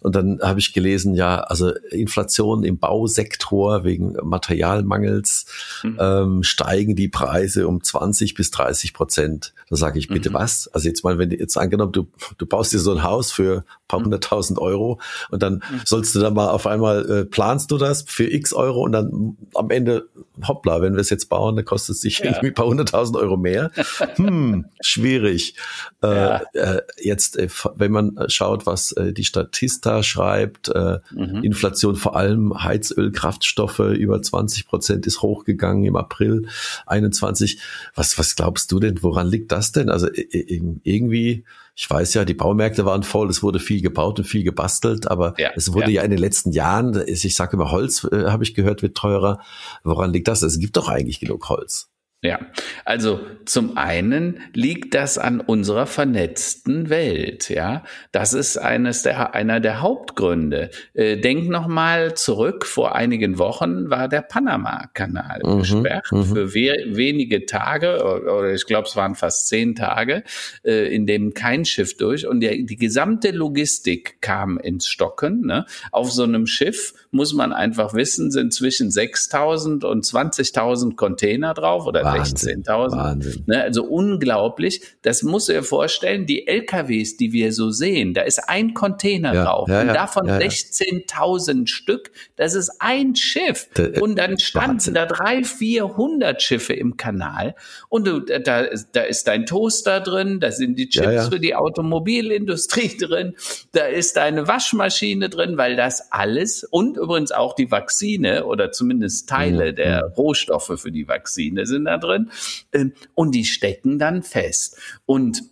Und dann habe ich gelesen, ja, also Inflation im Bausektor wegen Materialmangels mhm. ähm, steigen die Preise um 20 bis 30 Prozent. Da sage ich bitte mhm. was? Also jetzt mal, wenn du jetzt angenommen, du, du baust dir so ein Haus für paar mhm. hunderttausend Euro und dann mhm. sollst du dann mal auf einmal, äh, planst du das für x Euro und dann am Ende, hoppla, wenn wir es jetzt bauen, dann kostet es dich ja. irgendwie ein paar hunderttausend Euro mehr. hm, schwierig. Äh, ja. Äh, jetzt, äh, wenn man schaut, was äh, die Statista schreibt, äh, mhm. Inflation vor allem Heizöl, Kraftstoffe über 20 Prozent ist hochgegangen im April 21. Was, was glaubst du denn? Woran liegt das denn? Also irgendwie, ich weiß ja, die Baumärkte waren voll, es wurde viel gebaut und viel gebastelt, aber ja, es wurde ja. ja. in den letzten Jahren, ich sage immer Holz, äh, habe ich gehört, wird teurer. Woran liegt das? Es gibt doch eigentlich genug Holz. Ja, also zum einen liegt das an unserer vernetzten Welt, ja. Das ist eines der, einer der Hauptgründe. Äh, denk noch mal zurück, vor einigen Wochen war der Panama-Kanal mhm, gesperrt mhm. für we wenige Tage, oder ich glaube, es waren fast zehn Tage, äh, in dem kein Schiff durch und der, die gesamte Logistik kam ins Stocken. Ne? Auf so einem Schiff muss man einfach wissen, sind zwischen 6.000 und 20.000 Container drauf oder 16.000. Ne, also unglaublich. Das muss du dir vorstellen, die LKWs, die wir so sehen, da ist ein Container ja, drauf ja, und davon ja, 16.000 Stück. Das ist ein Schiff. Da, und dann standen Wahnsinn. da drei, vierhundert Schiffe im Kanal und du, da, da ist dein Toaster drin, da sind die Chips für die Automobilindustrie drin, da ist deine Waschmaschine drin, weil das alles und übrigens auch die Vakzine oder zumindest Teile mhm. der Rohstoffe für die Vakzine sind da drin. Ähm, und die stecken dann fest. Und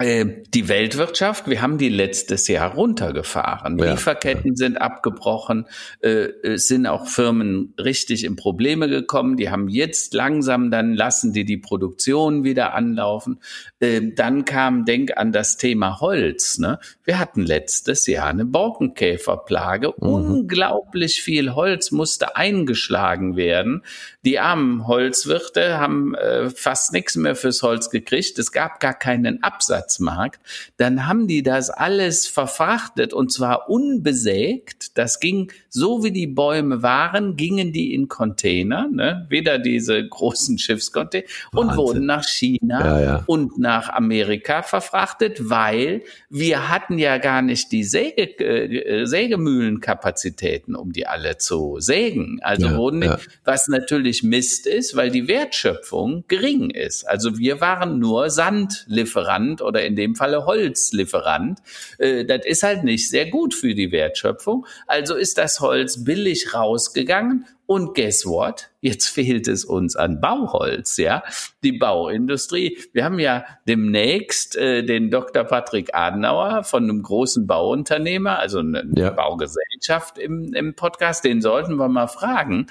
die Weltwirtschaft, wir haben die letztes Jahr runtergefahren. Ja. Lieferketten sind abgebrochen, äh, es sind auch Firmen richtig in Probleme gekommen. Die haben jetzt langsam, dann lassen die die Produktion wieder anlaufen. Äh, dann kam, denk an das Thema Holz. Ne? Wir hatten letztes Jahr eine Borkenkäferplage. Mhm. Unglaublich viel Holz musste eingeschlagen werden. Die armen Holzwirte haben äh, fast nichts mehr fürs Holz gekriegt. Es gab gar keinen Absatzmarkt. Dann haben die das alles verfrachtet und zwar unbesägt. Das ging so wie die Bäume waren, gingen die in Container, ne? weder diese großen Schiffscontainer und wurden nach China ja, ja. und nach Amerika verfrachtet, weil wir hatten ja gar nicht die Säge, äh, Sägemühlenkapazitäten, um die alle zu sägen. Also ja, wurden, die, was natürlich natürlich Mist ist, weil die Wertschöpfung gering ist. Also wir waren nur Sandlieferant oder in dem Falle Holzlieferant. Äh, das ist halt nicht sehr gut für die Wertschöpfung. Also ist das Holz billig rausgegangen und guess what? Jetzt fehlt es uns an Bauholz, ja. Die Bauindustrie. Wir haben ja demnächst äh, den Dr. Patrick Adenauer von einem großen Bauunternehmer, also eine ja. Baugesellschaft im, im Podcast. Den sollten wir mal fragen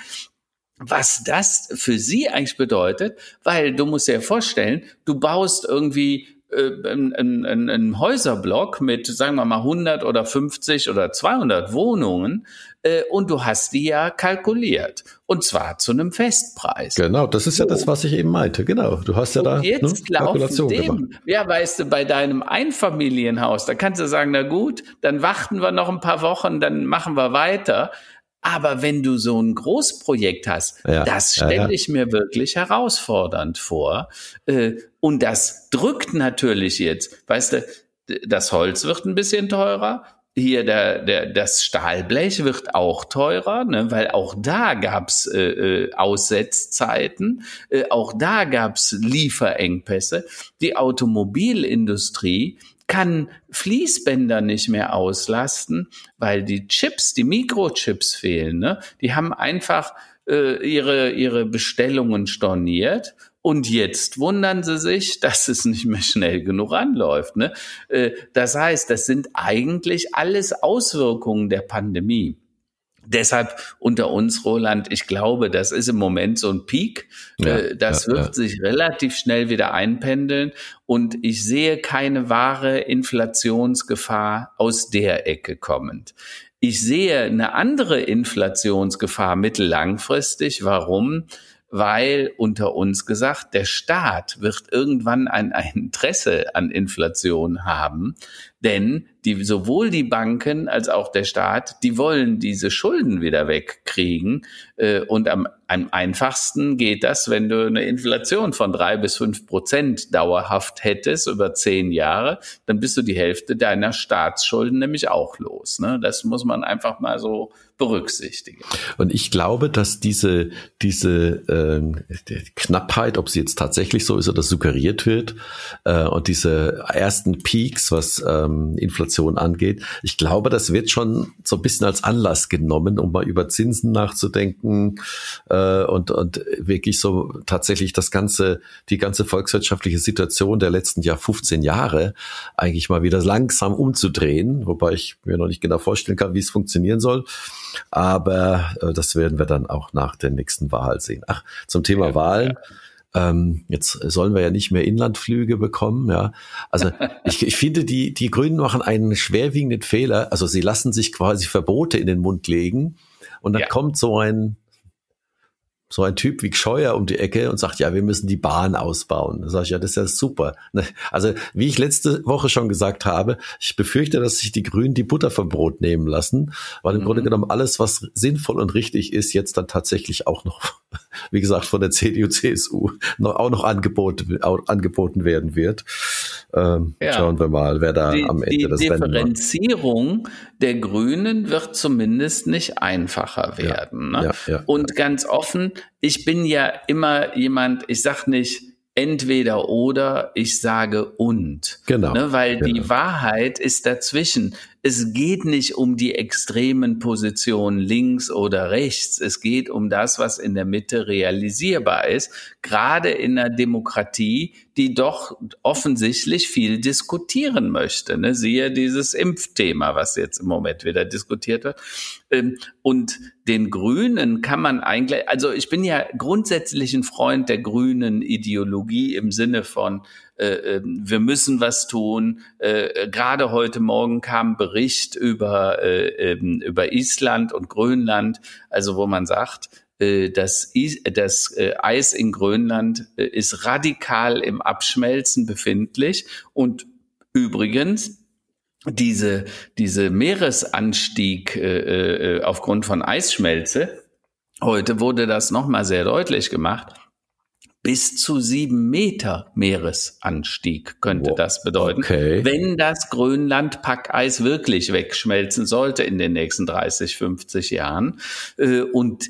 was das für sie eigentlich bedeutet, weil du musst dir vorstellen, du baust irgendwie äh, ein, ein, ein Häuserblock mit, sagen wir mal, 100 oder 50 oder 200 Wohnungen äh, und du hast die ja kalkuliert. Und zwar zu einem Festpreis. Genau, das ist so. ja das, was ich eben meinte. Genau, du hast ja da jetzt ne, Kalkulation dem, gemacht. Ja, weißt du, bei deinem Einfamilienhaus, da kannst du sagen, na gut, dann warten wir noch ein paar Wochen, dann machen wir weiter. Aber wenn du so ein Großprojekt hast, ja, das stelle ja, ja. ich mir wirklich herausfordernd vor. Äh, und das drückt natürlich jetzt, weißt du, das Holz wird ein bisschen teurer. Hier der, der, das Stahlblech wird auch teurer, ne, weil auch da gab's äh, äh, Aussetzzeiten, äh, auch da gab's Lieferengpässe. Die Automobilindustrie kann Fließbänder nicht mehr auslasten, weil die Chips, die Mikrochips fehlen. Ne? Die haben einfach äh, ihre, ihre Bestellungen storniert und jetzt wundern sie sich, dass es nicht mehr schnell genug anläuft. Ne? Äh, das heißt, das sind eigentlich alles Auswirkungen der Pandemie. Deshalb unter uns, Roland, ich glaube, das ist im Moment so ein Peak. Ja, äh, das ja, wird ja. sich relativ schnell wieder einpendeln. Und ich sehe keine wahre Inflationsgefahr aus der Ecke kommend. Ich sehe eine andere Inflationsgefahr mittellangfristig. Warum? Weil unter uns gesagt, der Staat wird irgendwann ein, ein Interesse an Inflation haben, denn die, sowohl die Banken als auch der Staat, die wollen diese Schulden wieder wegkriegen. Äh, und am, am einfachsten geht das, wenn du eine Inflation von drei bis fünf Prozent dauerhaft hättest über zehn Jahre, dann bist du die Hälfte deiner Staatsschulden nämlich auch los. Ne? Das muss man einfach mal so berücksichtigen. Und ich glaube, dass diese, diese äh, Knappheit, ob sie jetzt tatsächlich so ist oder suggeriert wird, äh, und diese ersten Peaks, was ähm, Inflation angeht, ich glaube, das wird schon so ein bisschen als Anlass genommen, um mal über Zinsen nachzudenken äh, und, und wirklich so tatsächlich das ganze, die ganze volkswirtschaftliche Situation der letzten Jahr 15 Jahre eigentlich mal wieder langsam umzudrehen, wobei ich mir noch nicht genau vorstellen kann, wie es funktionieren soll. Aber äh, das werden wir dann auch nach der nächsten Wahl sehen. Ach, zum Thema ja, Wahl. Ja. Ähm, jetzt sollen wir ja nicht mehr Inlandflüge bekommen, ja. Also ich, ich finde, die, die Grünen machen einen schwerwiegenden Fehler. Also sie lassen sich quasi Verbote in den Mund legen und dann ja. kommt so ein so ein Typ wie Scheuer um die Ecke und sagt, ja, wir müssen die Bahn ausbauen. Da sage ich, ja, das ist ja super. Ne? Also, wie ich letzte Woche schon gesagt habe, ich befürchte, dass sich die Grünen die Butter vom Brot nehmen lassen, weil im mhm. Grunde genommen alles, was sinnvoll und richtig ist, jetzt dann tatsächlich auch noch, wie gesagt, von der CDU, CSU noch, auch noch angeboten, angeboten werden wird. Ähm, ja. Schauen wir mal, wer da die, am Ende die das Rennen macht. Die Differenzierung der Grünen wird zumindest nicht einfacher werden. Ja, ne? ja, ja, und ganz offen, ich bin ja immer jemand, ich sag nicht entweder oder, ich sage und. Genau. Ne? Weil genau. die Wahrheit ist dazwischen es geht nicht um die extremen Positionen links oder rechts. Es geht um das, was in der Mitte realisierbar ist, gerade in einer Demokratie, die doch offensichtlich viel diskutieren möchte. Ne? Siehe dieses Impfthema, was jetzt im Moment wieder diskutiert wird. Ähm, und den Grünen kann man eigentlich, also ich bin ja grundsätzlich ein Freund der grünen Ideologie im Sinne von, äh, ähm, wir müssen was tun. Äh, gerade heute Morgen kam Bericht über, äh, ähm, über Island und Grönland, also wo man sagt, äh, das, das äh, Eis in Grönland äh, ist radikal im Abschmelzen befindlich und übrigens diese, diese Meeresanstieg äh, aufgrund von Eisschmelze, heute wurde das nochmal sehr deutlich gemacht, bis zu sieben Meter Meeresanstieg könnte wow. das bedeuten, okay. wenn das Grönland-Packeis wirklich wegschmelzen sollte in den nächsten 30, 50 Jahren. Äh, und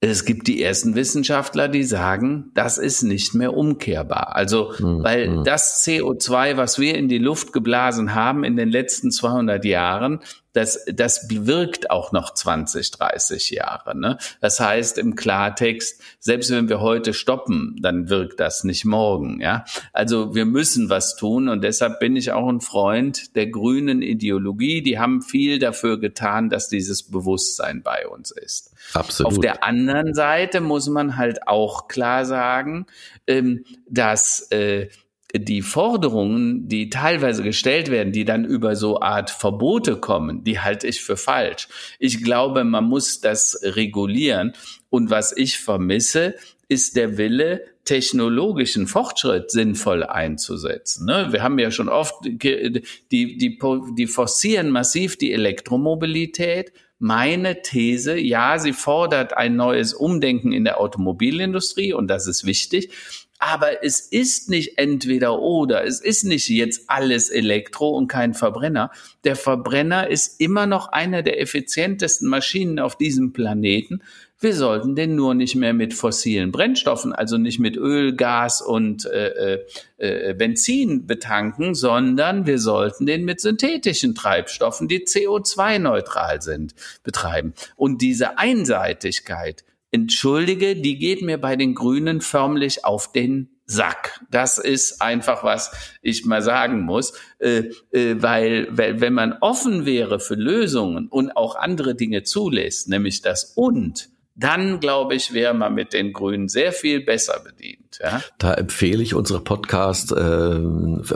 es gibt die ersten Wissenschaftler, die sagen, das ist nicht mehr umkehrbar. Also, mhm. weil hm. das CO2, was wir in die Luft geblasen haben in den letzten 200 Jahren, das, das wirkt auch noch 20, 30 Jahre. Ne? Das heißt im Klartext, selbst wenn wir heute stoppen, dann wirkt das nicht morgen. Ja, also wir müssen was tun und deshalb bin ich auch ein Freund der grünen Ideologie. Die haben viel dafür getan, dass dieses Bewusstsein bei uns ist. Absolut. Auf der anderen Seite muss man halt auch klar sagen, ähm, dass äh, die Forderungen, die teilweise gestellt werden, die dann über so Art Verbote kommen, die halte ich für falsch. Ich glaube, man muss das regulieren. Und was ich vermisse, ist der Wille, technologischen Fortschritt sinnvoll einzusetzen. Ne? Wir haben ja schon oft, die, die, die forcieren massiv die Elektromobilität. Meine These, ja, sie fordert ein neues Umdenken in der Automobilindustrie und das ist wichtig. Aber es ist nicht entweder oder. Es ist nicht jetzt alles Elektro und kein Verbrenner. Der Verbrenner ist immer noch einer der effizientesten Maschinen auf diesem Planeten. Wir sollten den nur nicht mehr mit fossilen Brennstoffen, also nicht mit Öl, Gas und äh, äh, äh Benzin betanken, sondern wir sollten den mit synthetischen Treibstoffen, die CO2-neutral sind, betreiben. Und diese Einseitigkeit, entschuldige, die geht mir bei den Grünen förmlich auf den Sack. Das ist einfach was ich mal sagen muss, äh, äh, weil, weil wenn man offen wäre für Lösungen und auch andere Dinge zulässt, nämlich das und, dann glaube ich, wäre man mit den Grünen sehr viel besser bedient. Ja? Da empfehle ich unsere Podcast äh,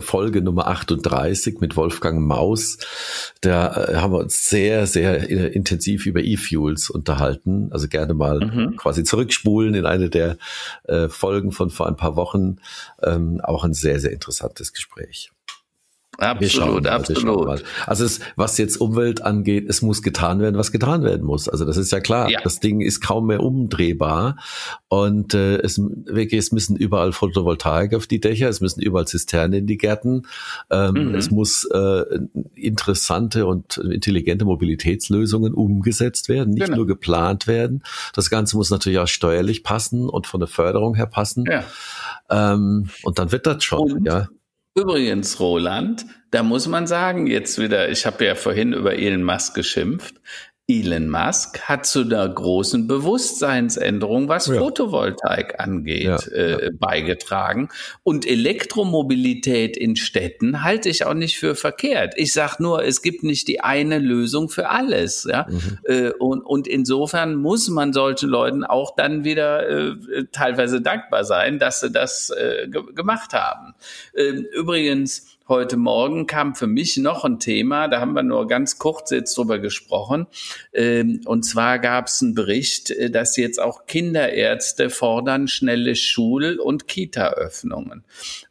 Folge Nummer 38 mit Wolfgang Maus. Da äh, haben wir uns sehr, sehr äh, intensiv über E-Fuels unterhalten. Also gerne mal mhm. quasi zurückspulen in eine der äh, Folgen von vor ein paar Wochen. Ähm, auch ein sehr, sehr interessantes Gespräch. Absolut, mal, absolut. Also es, was jetzt Umwelt angeht, es muss getan werden, was getan werden muss. Also das ist ja klar. Ja. Das Ding ist kaum mehr umdrehbar und äh, es, wirklich, es müssen überall Photovoltaik auf die Dächer, es müssen überall Zisternen in die Gärten. Ähm, mhm. Es muss äh, interessante und intelligente Mobilitätslösungen umgesetzt werden, nicht genau. nur geplant werden. Das Ganze muss natürlich auch steuerlich passen und von der Förderung her passen. Ja. Ähm, und dann wird das schon, und, ja. Übrigens, Roland, da muss man sagen, jetzt wieder, ich habe ja vorhin über Elon Musk geschimpft. Elon Musk hat zu einer großen Bewusstseinsänderung, was ja. Photovoltaik angeht, ja, äh, beigetragen. Und Elektromobilität in Städten halte ich auch nicht für verkehrt. Ich sage nur, es gibt nicht die eine Lösung für alles. Ja? Mhm. Äh, und, und insofern muss man solchen Leuten auch dann wieder äh, teilweise dankbar sein, dass sie das äh, gemacht haben. Ähm, übrigens, Heute Morgen kam für mich noch ein Thema, da haben wir nur ganz kurz jetzt drüber gesprochen. Ähm, und zwar gab es einen Bericht, äh, dass jetzt auch Kinderärzte fordern schnelle Schul- und Kita-Öffnungen.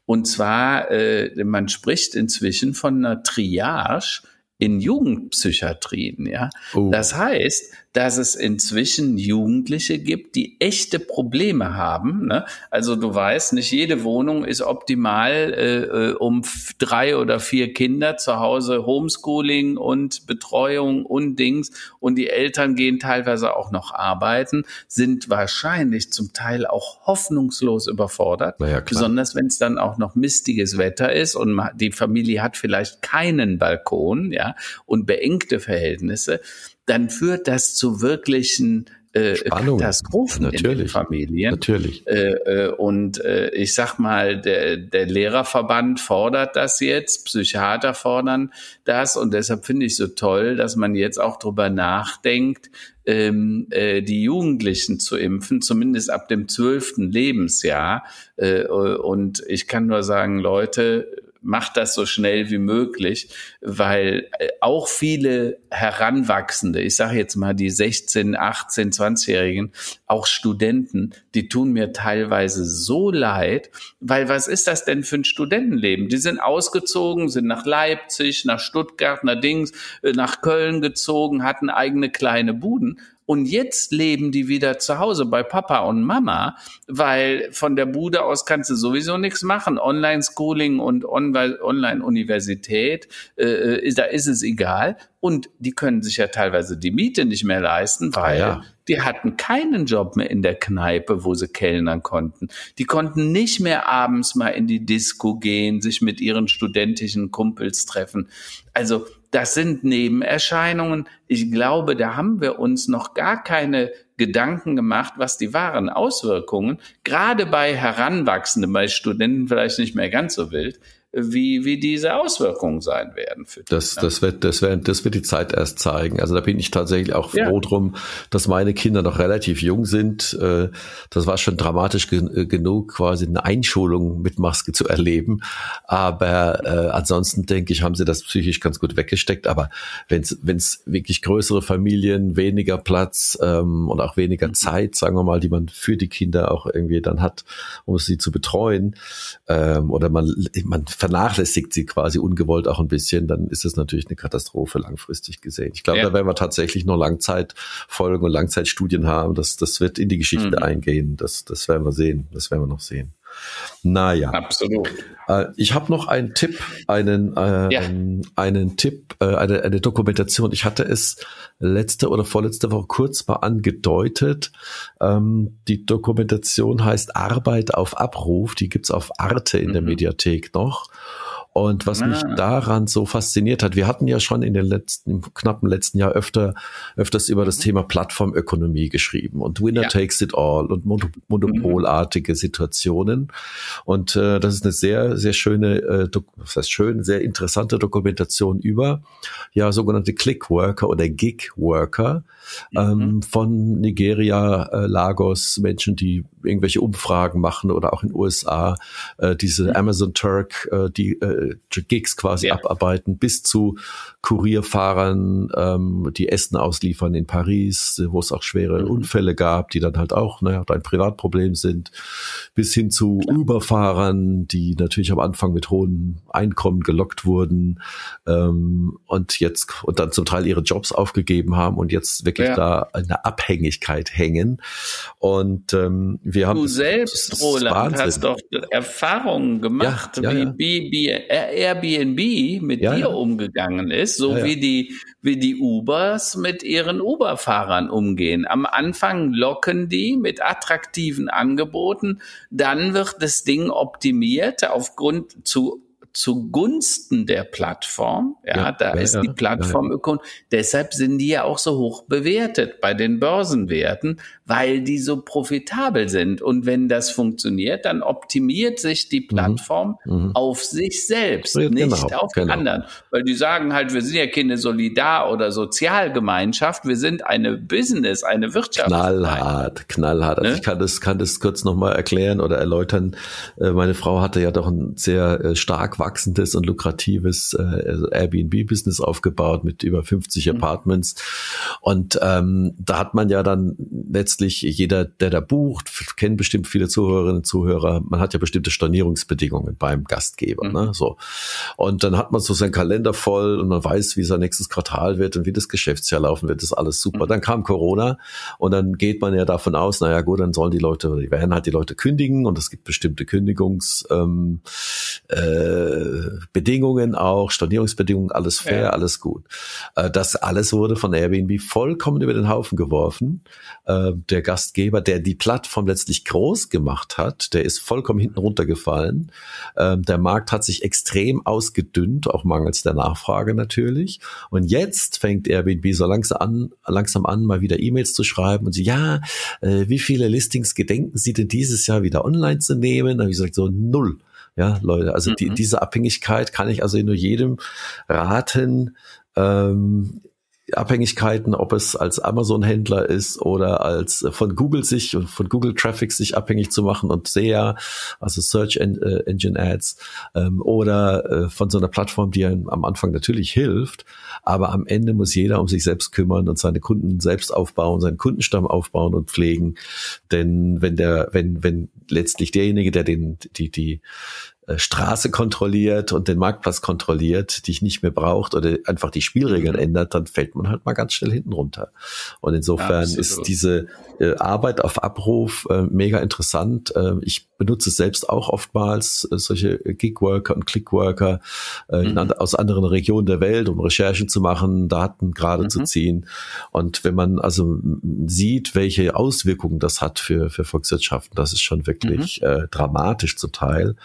Und zwar, äh, man spricht inzwischen von einer Triage in Jugendpsychiatrien, ja. Oh. Das heißt, dass es inzwischen Jugendliche gibt, die echte Probleme haben. Ne? Also du weißt, nicht jede Wohnung ist optimal, äh, äh um drei oder vier Kinder zu Hause Homeschooling und Betreuung und Dings. Und die Eltern gehen teilweise auch noch arbeiten, sind wahrscheinlich zum Teil auch hoffnungslos überfordert. Ja, besonders wenn es dann auch noch mistiges Wetter ist und die Familie hat vielleicht keinen Balkon, ja, und beengte Verhältnisse dann führt das zu wirklichen äh, Katastrophen natürlich, in den Familien. Natürlich. Äh, äh, und äh, ich sag mal, der, der Lehrerverband fordert das jetzt, Psychiater fordern das und deshalb finde ich so toll, dass man jetzt auch drüber nachdenkt, ähm, äh, die Jugendlichen zu impfen, zumindest ab dem zwölften Lebensjahr. Äh, und ich kann nur sagen, Leute, macht das so schnell wie möglich, weil äh, auch viele Heranwachsende, ich sage jetzt mal die 16, 18, 20-Jährigen, auch Studenten, die tun mir teilweise so leid, weil was ist das denn für ein Studentenleben? Die sind ausgezogen, sind nach Leipzig, nach Stuttgart, nach Dings, äh, nach Köln gezogen, hatten eigene kleine Buden und jetzt leben die wieder zu Hause bei Papa und Mama, weil von der Bude aus kannst du sowieso nichts machen. Online-Schooling und Online-Universität, äh, da ist es egal. Und die können sich ja teilweise die Miete nicht mehr leisten, ah, weil ja. die hatten keinen Job mehr in der Kneipe, wo sie kellnern konnten. Die konnten nicht mehr abends mal in die Disco gehen, sich mit ihren studentischen Kumpels treffen. Also das sind Nebenerscheinungen. Ich glaube, da haben wir uns noch gar keine Gedanken gemacht, was die wahren Auswirkungen, gerade bei Heranwachsenden, bei Studenten vielleicht nicht mehr ganz so wild, wie, wie diese Auswirkungen sein werden. Für die, das, das, wird, das, wird, das wird die Zeit erst zeigen. Also da bin ich tatsächlich auch froh ja. drum, dass meine Kinder noch relativ jung sind. Äh, das war schon dramatisch äh, genug, quasi eine Einschulung mit Maske zu erleben. Aber äh, ansonsten denke ich, haben sie das psychisch ganz gut weggesteckt. Aber wenn es wirklich größere Familien, weniger Platz ähm, und auch weniger mhm. Zeit, sagen wir mal, die man für die Kinder auch irgendwie dann hat, um sie zu betreuen, ähm, oder man, man vernachlässigt sie quasi ungewollt auch ein bisschen, dann ist es natürlich eine Katastrophe langfristig gesehen. Ich glaube, ja. da werden wir tatsächlich noch Langzeitfolgen und Langzeitstudien haben. Das, das wird in die Geschichte mhm. eingehen. Das, das werden wir sehen. Das werden wir noch sehen. Naja. Absolut. Äh, ich habe noch einen Tipp, einen, äh, ja. einen Tipp, äh, eine, eine Dokumentation. Ich hatte es letzte oder vorletzte Woche kurz mal angedeutet. Ähm, die Dokumentation heißt Arbeit auf Abruf. Die gibt's auf Arte in mhm. der Mediathek noch. Und was ah. mich daran so fasziniert hat, wir hatten ja schon in den letzten, im knappen letzten Jahr öfter, öfters über das mhm. Thema Plattformökonomie geschrieben und Winner ja. takes it all und monopolartige mhm. Situationen. Und äh, das ist eine sehr, sehr schöne, äh, was heißt schön, sehr interessante Dokumentation über ja sogenannte Click-Worker oder Gig-Worker mhm. ähm, von Nigeria, äh, Lagos, Menschen, die irgendwelche Umfragen machen oder auch in USA äh, diese mhm. Amazon Turk, äh, die Gigs quasi ja. abarbeiten, bis zu Kurierfahrern, ähm, die Essen ausliefern in Paris, wo es auch schwere mhm. Unfälle gab, die dann halt auch naja, ein Privatproblem sind, bis hin zu Uberfahrern, die natürlich am Anfang mit hohen Einkommen gelockt wurden ähm, und jetzt und dann zum Teil ihre Jobs aufgegeben haben und jetzt wirklich ja. da eine Abhängigkeit hängen. Und ähm, wir haben du selbst, Roland, hast doch Erfahrungen gemacht, ja, ja, wie, wie Airbnb mit dir umgegangen ist, so wie die wie die Ubers mit ihren Uber-Fahrern umgehen. Am Anfang locken die mit attraktiven Angeboten, dann wird das Ding optimiert aufgrund zu zugunsten der Plattform. Ja, ja da ja, ist die Plattform ja, Deshalb sind die ja auch so hoch bewertet bei den Börsenwerten, weil die so profitabel sind. Und wenn das funktioniert, dann optimiert sich die mhm. Plattform mhm. auf sich selbst, nicht genau, auf genau. anderen. Weil die sagen halt, wir sind ja keine Solidar- oder Sozialgemeinschaft, wir sind eine Business, eine Wirtschaft. Knallhart, knallhart. Also ne? ich kann das, kann das kurz nochmal erklären oder erläutern. Äh, meine Frau hatte ja doch ein sehr äh, stark wachsendes und lukratives äh, Airbnb-Business aufgebaut mit über 50 mhm. Apartments. Und ähm, da hat man ja dann letztlich jeder, der da bucht, kennen bestimmt viele Zuhörerinnen und Zuhörer, man hat ja bestimmte Stornierungsbedingungen beim Gastgeber. Mhm. Ne? So. Und dann hat man so seinen Kalender voll und man weiß, wie sein nächstes Quartal wird und wie das Geschäftsjahr laufen wird. Das ist alles super. Mhm. Dann kam Corona und dann geht man ja davon aus, naja gut, dann sollen die Leute, die werden halt die Leute kündigen und es gibt bestimmte Kündigungs ähm, äh, Bedingungen auch, Stornierungsbedingungen, alles fair, ja. alles gut. Äh, das alles wurde von Airbnb vollkommen über den Haufen geworfen. Äh, der Gastgeber, der die Plattform letztlich groß gemacht hat, der ist vollkommen hinten runtergefallen. Äh, der Markt hat sich extrem ausgedünnt, auch mangels der Nachfrage natürlich. Und jetzt fängt Airbnb so langsam an, langsam an, mal wieder E-Mails zu schreiben und sie, ja, wie viele Listings gedenken Sie denn dieses Jahr wieder online zu nehmen? Da habe ich gesagt, so null. Ja, Leute, also mhm. die, diese Abhängigkeit kann ich also nur jedem raten, ähm, Abhängigkeiten, ob es als Amazon-Händler ist oder als von Google sich und von Google Traffic sich abhängig zu machen und SEA, also Search äh, Engine Ads, ähm, oder äh, von so einer Plattform, die einem am Anfang natürlich hilft, aber am Ende muss jeder um sich selbst kümmern und seine Kunden selbst aufbauen, seinen Kundenstamm aufbauen und pflegen. Denn wenn der, wenn, wenn letztlich derjenige, der den, die, die äh, Straße kontrolliert und den Marktplatz kontrolliert, die ich nicht mehr braucht oder einfach die Spielregeln mhm. ändert, dann fällt man halt mal ganz schnell hinten runter. Und insofern ja, ist diese äh, Arbeit auf Abruf äh, mega interessant. Äh, ich benutze es selbst auch oftmals, äh, solche Gigworker und Clickworker äh, mhm. aus anderen Regionen der Welt, um Recherchen zu machen, Daten gerade mhm. zu ziehen. Und wenn man also sieht, welche Auswirkungen das hat für, für Volkswirtschaften, das ist schon wirklich mhm. äh, dramatisch zum Teil.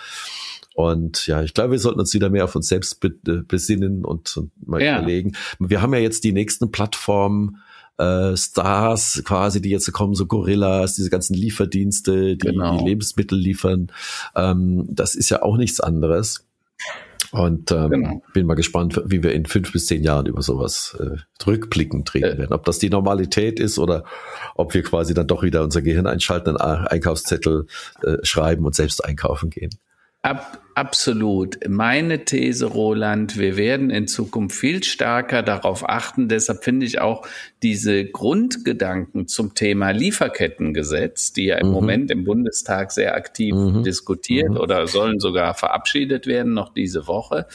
Und ja, ich glaube, wir sollten uns wieder mehr auf uns selbst äh, besinnen und, und mal ja. überlegen. Wir haben ja jetzt die nächsten Plattformen, äh, Stars quasi, die jetzt kommen, so Gorillas, diese ganzen Lieferdienste, die, genau. die Lebensmittel liefern. Ähm, das ist ja auch nichts anderes. Und ähm, genau. bin mal gespannt, wie wir in fünf bis zehn Jahren über sowas äh, rückblickend reden äh. werden. Ob das die Normalität ist oder ob wir quasi dann doch wieder unser Gehirn einschalten, einen Einkaufszettel äh, schreiben und selbst einkaufen gehen. Ab, absolut. Meine These, Roland, wir werden in Zukunft viel stärker darauf achten. Deshalb finde ich auch diese Grundgedanken zum Thema Lieferkettengesetz, die ja im mhm. Moment im Bundestag sehr aktiv mhm. diskutiert mhm. oder sollen sogar verabschiedet werden, noch diese Woche,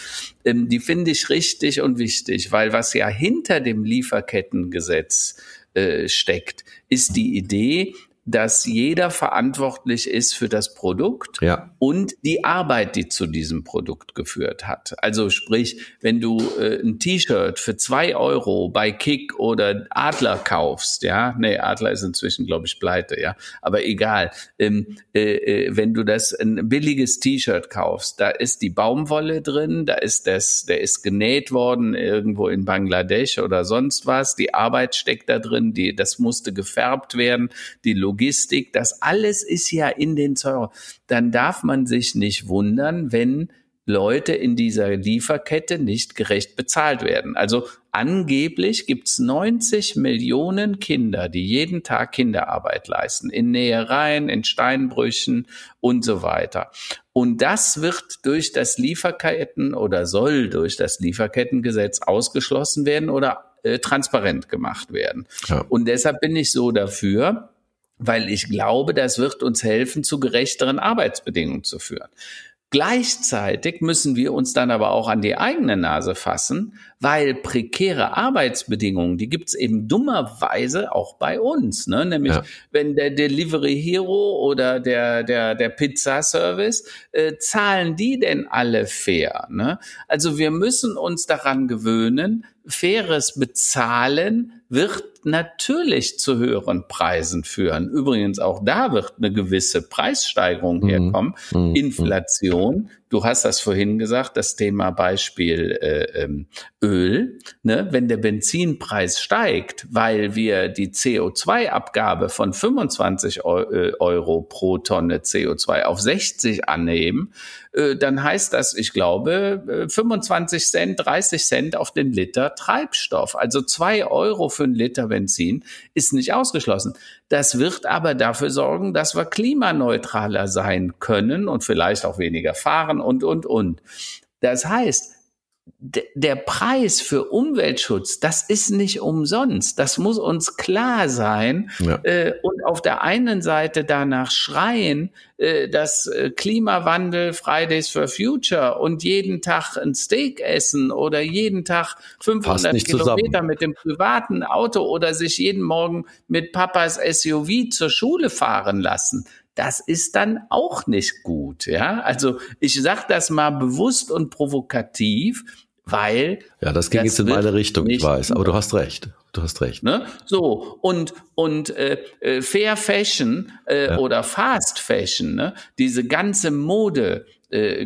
ähm, die finde ich richtig und wichtig, weil was ja hinter dem Lieferkettengesetz äh, steckt, ist die Idee, dass jeder verantwortlich ist für das Produkt ja. und die Arbeit, die zu diesem Produkt geführt hat. Also sprich, wenn du äh, ein T-Shirt für zwei Euro bei Kick oder Adler kaufst, ja, nee, Adler ist inzwischen, glaube ich, pleite, ja, aber egal. Ähm, äh, äh, wenn du das ein billiges T-Shirt kaufst, da ist die Baumwolle drin, da ist das, der ist genäht worden irgendwo in Bangladesch oder sonst was, die Arbeit steckt da drin, die, das musste gefärbt werden, die Logistik, das alles ist ja in den Zeugen. Dann darf man sich nicht wundern, wenn Leute in dieser Lieferkette nicht gerecht bezahlt werden. Also angeblich gibt's 90 Millionen Kinder, die jeden Tag Kinderarbeit leisten, in Nähereien, in Steinbrüchen und so weiter. Und das wird durch das Lieferketten oder soll durch das Lieferkettengesetz ausgeschlossen werden oder äh, transparent gemacht werden. Ja. Und deshalb bin ich so dafür, weil ich glaube, das wird uns helfen, zu gerechteren Arbeitsbedingungen zu führen. Gleichzeitig müssen wir uns dann aber auch an die eigene Nase fassen, weil prekäre Arbeitsbedingungen, die gibt's eben dummerweise auch bei uns. Ne? Nämlich, ja. wenn der Delivery Hero oder der, der, der Pizza-Service, äh, zahlen die denn alle fair? Ne? Also wir müssen uns daran gewöhnen, faires Bezahlen wird natürlich zu höheren Preisen führen. Übrigens auch da wird eine gewisse Preissteigerung mhm. herkommen. Mhm. Inflation Du hast das vorhin gesagt, das Thema Beispiel äh, ähm, Öl. Ne? Wenn der Benzinpreis steigt, weil wir die CO2-Abgabe von 25 äh, Euro pro Tonne CO2 auf 60 annehmen, äh, dann heißt das, ich glaube, 25 äh, Cent, 30 Cent auf den Liter Treibstoff. Also zwei Euro für einen Liter Benzin ist nicht ausgeschlossen. Das wird aber dafür sorgen, dass wir klimaneutraler sein können und vielleicht auch weniger fahren und, und, und. Das heißt, der Preis für Umweltschutz, das ist nicht umsonst. Das muss uns klar sein. Ja. Äh, und auf der einen Seite danach schreien, äh, dass äh, Klimawandel, Fridays for Future und jeden Tag ein Steak essen oder jeden Tag 500 Kilometer zusammen. mit dem privaten Auto oder sich jeden Morgen mit Papas SUV zur Schule fahren lassen das ist dann auch nicht gut. Ja, also ich sage das mal bewusst und provokativ, weil ja, das ging das jetzt in meine Richtung, ich weiß, aber du hast recht. Du hast recht. Ne? So und und äh, äh, Fair Fashion äh, ja. oder Fast Fashion, ne? diese ganze Mode äh.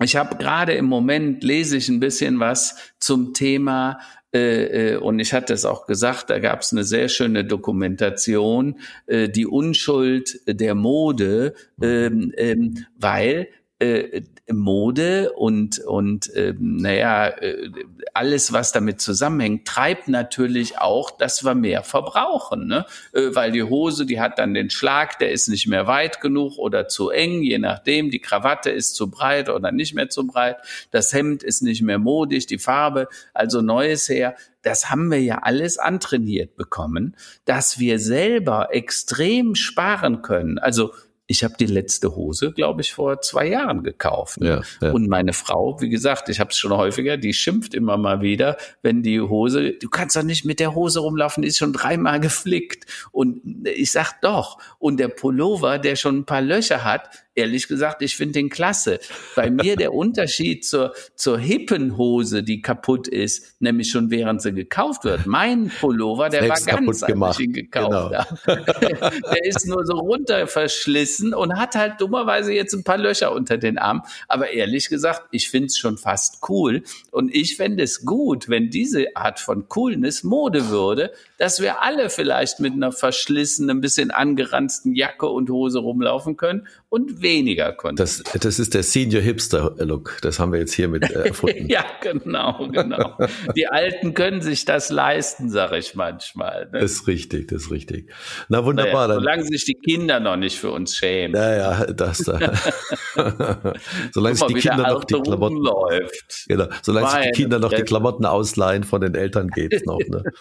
Ich habe gerade im Moment lese ich ein bisschen was zum Thema äh, äh, und ich hatte es auch gesagt, da gab es eine sehr schöne Dokumentation, äh, die Unschuld der Mode, ähm, ähm, weil äh, Mode und und äh, naja äh, alles was damit zusammenhängt treibt natürlich auch dass wir mehr verbrauchen ne? Äh, weil die Hose die hat dann den Schlag der ist nicht mehr weit genug oder zu eng je nachdem. Die Krawatte ist zu breit oder nicht mehr zu breit. Das Hemd ist nicht mehr modisch die Farbe also neues her das haben wir ja alles antrainiert bekommen dass wir selber extrem sparen können. Also ich habe die letzte Hose, glaube ich, vor zwei Jahren gekauft. Ja, ja. Und meine Frau, wie gesagt, ich habe es schon häufiger, die schimpft immer mal wieder, wenn die Hose, du kannst doch nicht mit der Hose rumlaufen, die ist schon dreimal geflickt. Und ich sag doch. Und der Pullover, der schon ein paar Löcher hat, ehrlich gesagt, ich finde den klasse. Bei mir der Unterschied zur, zur Hippenhose, die kaputt ist, nämlich schon während sie gekauft wird. Mein Pullover, der Selbst war ganz, kaputt gemacht. gekauft Genau. der ist nur so runter verschlissen und hat halt dummerweise jetzt ein paar Löcher unter den Armen. Aber ehrlich gesagt, ich finde es schon fast cool. Und ich fände es gut, wenn diese Art von Coolness Mode würde, dass wir alle vielleicht mit einer verschlissenen, ein bisschen angeranzten Jacke und Hose rumlaufen können und weniger konsumieren. Das, das ist der Senior Hipster Look. Das haben wir jetzt hier mit äh, erfunden. Ja, genau, genau. Die Alten können sich das leisten, sage ich manchmal. Ne? Das ist richtig, das ist richtig. Na Naja, wunderbar. dann, solange sich die Kinder noch nicht für uns schämen. ja, ja, das da. solange sich die Kinder noch die Klamotten, rumläuft. genau, solange sich die Kinder noch die. Klamotten ausleihen von den Eltern geht's noch. Ne?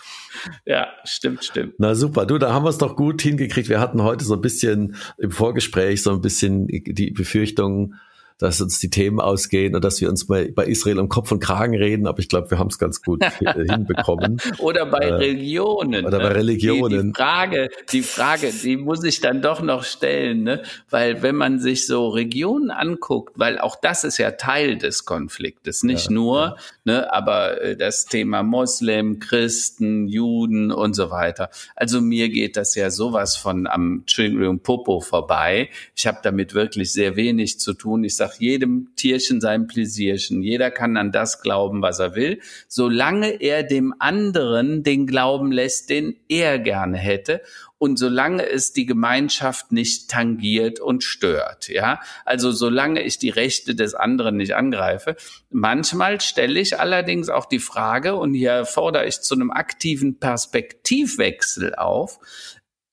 Ja, stimmt, stimmt. Na super, du, da haben wir es doch gut hingekriegt. Wir hatten heute so ein bisschen im Vorgespräch so ein bisschen die Befürchtung, dass uns die Themen ausgehen und dass wir uns bei, bei Israel um Kopf und Kragen reden, aber ich glaube, wir haben es ganz gut hinbekommen. Oder bei Äh, Religionen. oder bei ne? Religionen. Die, die Frage, die Frage, die muss ich dann doch noch stellen, ne? Weil wenn man sich so Regionen anguckt, weil auch das ist ja Teil des Konfliktes, nicht Ja, nur, ne, aber äh, das Thema Moslem, Christen, Juden und so weiter. Also mir geht das ja sowas von am Entschuldigung Popo vorbei. Ich habe damit wirklich sehr wenig zu tun. Ich sage jedem Tierchen sein Pläsierchen. Jeder kann an das glauben, was er will, solange er dem anderen den Glauben lässt, den er gerne hätte und solange es die Gemeinschaft nicht tangiert und stört, ja. Also solange ich die Rechte des anderen nicht angreife. Manchmal stelle ich allerdings auch die Frage, und hier fordere ich zu einem aktiven Perspektivwechsel auf.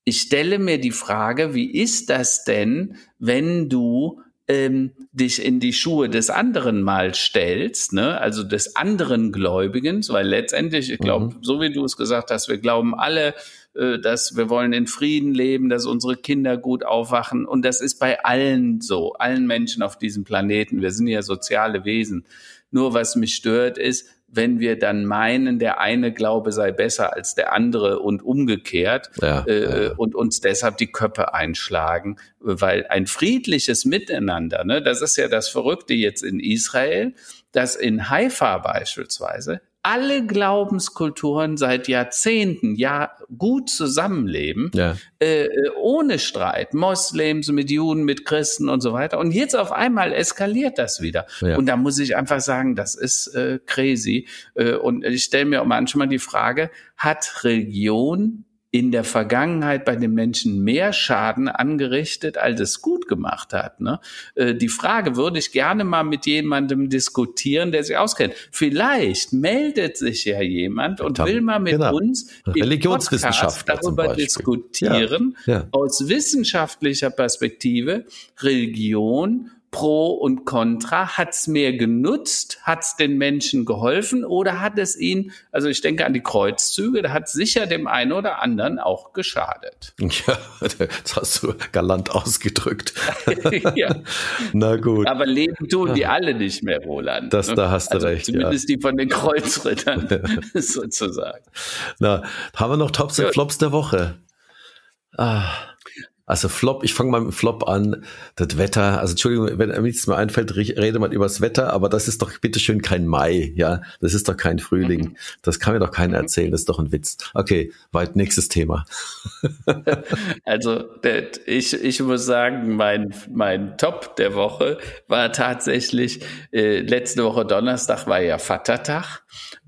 Ich stelle mir die Frage, wie ist das denn, wenn du ähm, dich in die Schuhe des anderen mal stellst, ne? also des anderen Gläubigen, weil letztendlich, ich glaube, Mhm. so wie du es gesagt hast, wir glauben alle, äh, dass wir wollen in Frieden leben, dass unsere Kinder gut aufwachen und das ist bei allen so, allen Menschen auf diesem Planeten. Wir sind ja soziale Wesen. Nur was mich stört ist, wenn wir dann meinen, der eine Glaube sei besser als der andere und umgekehrt Ja, äh, ja. und uns deshalb die Köpfe einschlagen, weil ein friedliches Miteinander, ne, das ist ja das Verrückte jetzt in Israel, dass in Haifa beispielsweise alle Glaubenskulturen seit Jahrzehnten ja gut zusammenleben, Ja. äh, äh, ohne Streit, Moslems mit Juden, mit Christen und so weiter. Und jetzt auf einmal eskaliert das wieder. Ja. Und da muss ich einfach sagen, das ist äh, crazy. Äh, und ich stelle mir manchmal die Frage, hat Religion in der Vergangenheit bei den Menschen mehr Schaden angerichtet, als es gut gemacht hat. Ne? Äh, die Frage würde ich gerne mal mit jemandem diskutieren, der sich auskennt. Vielleicht meldet sich ja jemand und will mal mit genau. uns zum darüber diskutieren, Ja, ja. aus wissenschaftlicher Perspektive, Religion, Pro und Contra, hat's mehr genutzt, hat's den Menschen geholfen oder hat es ihnen, also ich denke an die Kreuzzüge, da hat sicher dem einen oder anderen auch geschadet. Ja, das hast du galant ausgedrückt. ja. Na gut. Aber leben tun die alle nicht mehr, Roland. Das- ne? da hast du also recht, ja. Zumindest die von den Kreuzrittern, sozusagen. Na, haben wir noch Tops und. Flops der Woche? Ah, also Flop, ich fange mal mit dem Flop an. Das Wetter, also Entschuldigung, wenn mir nichts mehr einfällt, re- rede mal übers Wetter, aber das ist doch bitteschön kein Mai, ja. Das ist doch kein Frühling. Mhm. Das kann mir doch keiner erzählen, das ist doch ein Witz. Okay, weit nächstes Thema. Also ich, ich muss sagen, mein, mein Top der Woche war tatsächlich, äh, letzte Woche Donnerstag war ja Vatertag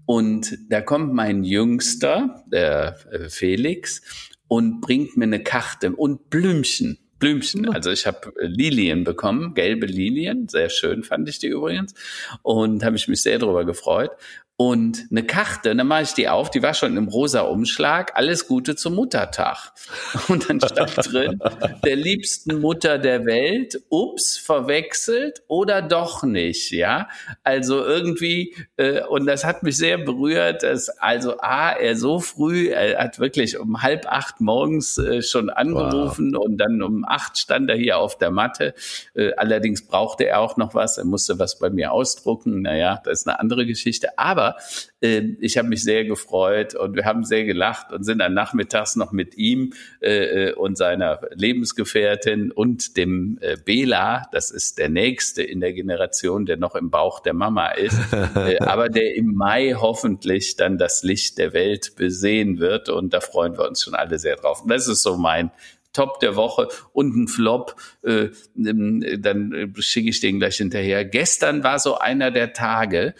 und da kommt mein Jüngster, der äh, Felix, und bringt mir eine Karte und Blümchen. Blümchen, also ich habe Lilien bekommen, gelbe Lilien, sehr schön fand ich die übrigens und habe ich mich sehr darüber gefreut. Und eine Karte. Und dann mache ich die auf, die war schon im rosa Umschlag. Alles Gute zum Muttertag. Und dann stand drin, der liebsten Mutter der Welt, ups, verwechselt oder doch nicht, ja. Also irgendwie, äh, und das hat mich sehr berührt, dass also A, er so früh, er hat wirklich um halb acht morgens äh, schon angerufen wow. und dann um acht stand er hier auf der Matte. Äh, allerdings brauchte er auch noch was, er musste was bei mir ausdrucken. Naja, das ist eine andere Geschichte. Aber aber äh, ich habe mich sehr gefreut und wir haben sehr gelacht und sind dann nachmittags noch mit ihm äh, äh, und seiner Lebensgefährtin und dem äh, Bela, das ist der nächste in der Generation, der noch im Bauch der Mama ist, äh, aber der im Mai hoffentlich dann das Licht der Welt besehen wird und da freuen wir uns schon alle sehr drauf. Und das ist so mein Top der Woche und ein Flop, äh, ähm, dann schicke ich den gleich hinterher. Gestern war so einer der Tage,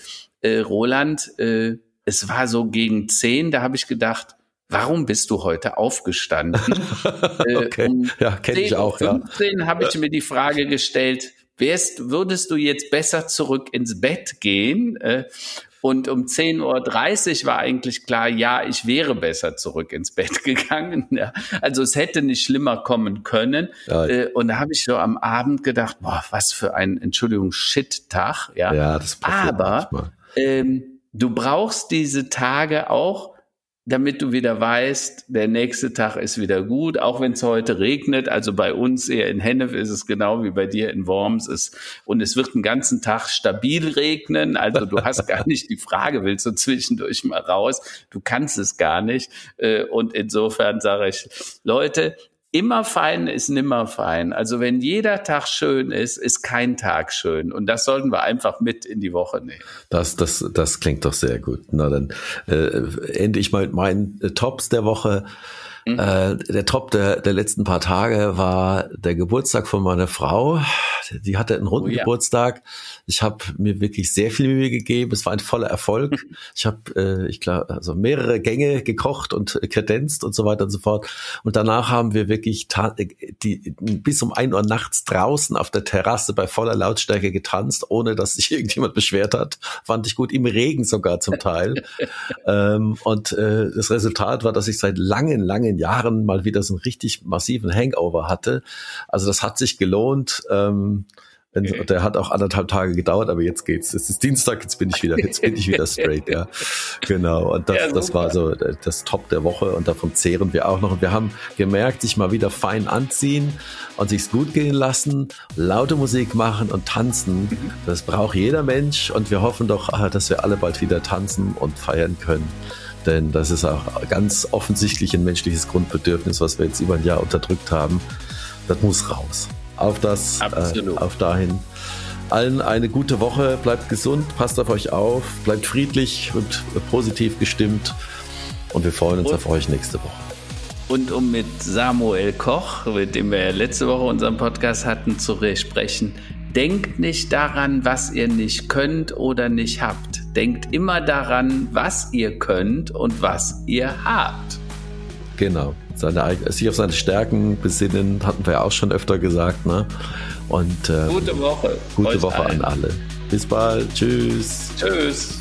äh, Roland, äh, es war so gegen zehn, da habe ich gedacht, warum bist du heute aufgestanden? Äh, okay. Um ja, kenne ich auch. 15 ja. habe ich mir die Frage gestellt, wärst, würdest du jetzt besser zurück ins Bett gehen? Äh, und um 10.30 Uhr war eigentlich klar, ja, ich wäre besser zurück ins Bett gegangen. Ja. Also es hätte nicht schlimmer kommen können. Ja. Äh, und da habe ich so am Abend gedacht, boah, was für ein, Entschuldigung, Shit-Tag. Ja, ja das passiert Aber manchmal ähm, du brauchst diese Tage auch, damit du wieder weißt, der nächste Tag ist wieder gut, auch wenn es heute regnet. Also bei uns eher in Hennef ist es genau wie bei dir in Worms ist und es wird den ganzen Tag stabil regnen. Also du hast gar nicht die Frage, willst du zwischendurch mal raus? Du kannst es gar nicht. Äh, und insofern sage ich, Leute, immer fein ist nimmer fein. Also wenn jeder Tag schön ist, ist kein Tag schön. Und das sollten wir einfach mit in die Woche nehmen. Das, das, das klingt doch sehr gut. Na dann äh, ende ich mal mit meinen äh, Tops der Woche. Mhm. Äh, der Top der, der letzten paar Tage war der Geburtstag von meiner Frau. Die hatte einen runden oh, ja. Geburtstag. Ich habe mir wirklich sehr viel Mühe gegeben. Es war ein voller Erfolg. Ich habe, äh, ich glaube, also mehrere Gänge gekocht und kredenzt und so weiter und so fort. Und danach haben wir wirklich die, bis um ein Uhr nachts draußen auf der Terrasse bei voller Lautstärke getanzt, ohne dass sich irgendjemand beschwert hat. Fand ich gut, im Regen sogar zum Teil. ähm, und äh, das Resultat war, dass ich seit langen, langen Jahren mal wieder so einen richtig massiven Hangover hatte. Also das hat sich gelohnt. Ähm, der hat auch anderthalb Tage gedauert, aber jetzt geht's. Es ist Dienstag, jetzt bin ich wieder, jetzt bin ich wieder straight, ja. Genau. Und das, ja, das war so das Top der Woche und davon zehren wir auch noch. Und wir haben gemerkt, sich mal wieder fein anziehen und sich's gut gehen lassen, laute Musik machen und tanzen. Das braucht jeder Mensch und wir hoffen doch, ah, dass wir alle bald wieder tanzen und feiern können. Denn das ist auch ganz offensichtlich ein menschliches Grundbedürfnis, was wir jetzt über ein Jahr unterdrückt haben. Das muss raus. Auf das, äh, auf dahin. Allen eine gute Woche, bleibt gesund, passt auf euch auf, bleibt friedlich und positiv gestimmt und wir freuen uns und, auf euch nächste Woche. Und um mit Samuel Koch, mit dem wir ja letzte Woche unseren Podcast hatten, zu sprechen, denkt nicht daran, was ihr nicht könnt oder nicht habt Denkt immer daran, was ihr könnt und was ihr habt. Genau. Seine, sich auf seine Stärken besinnen, hatten wir ja auch schon öfter gesagt. Ne? Und, äh, gute Woche. Gute Woche allen. an alle. Bis bald. Tschüss. Tschüss.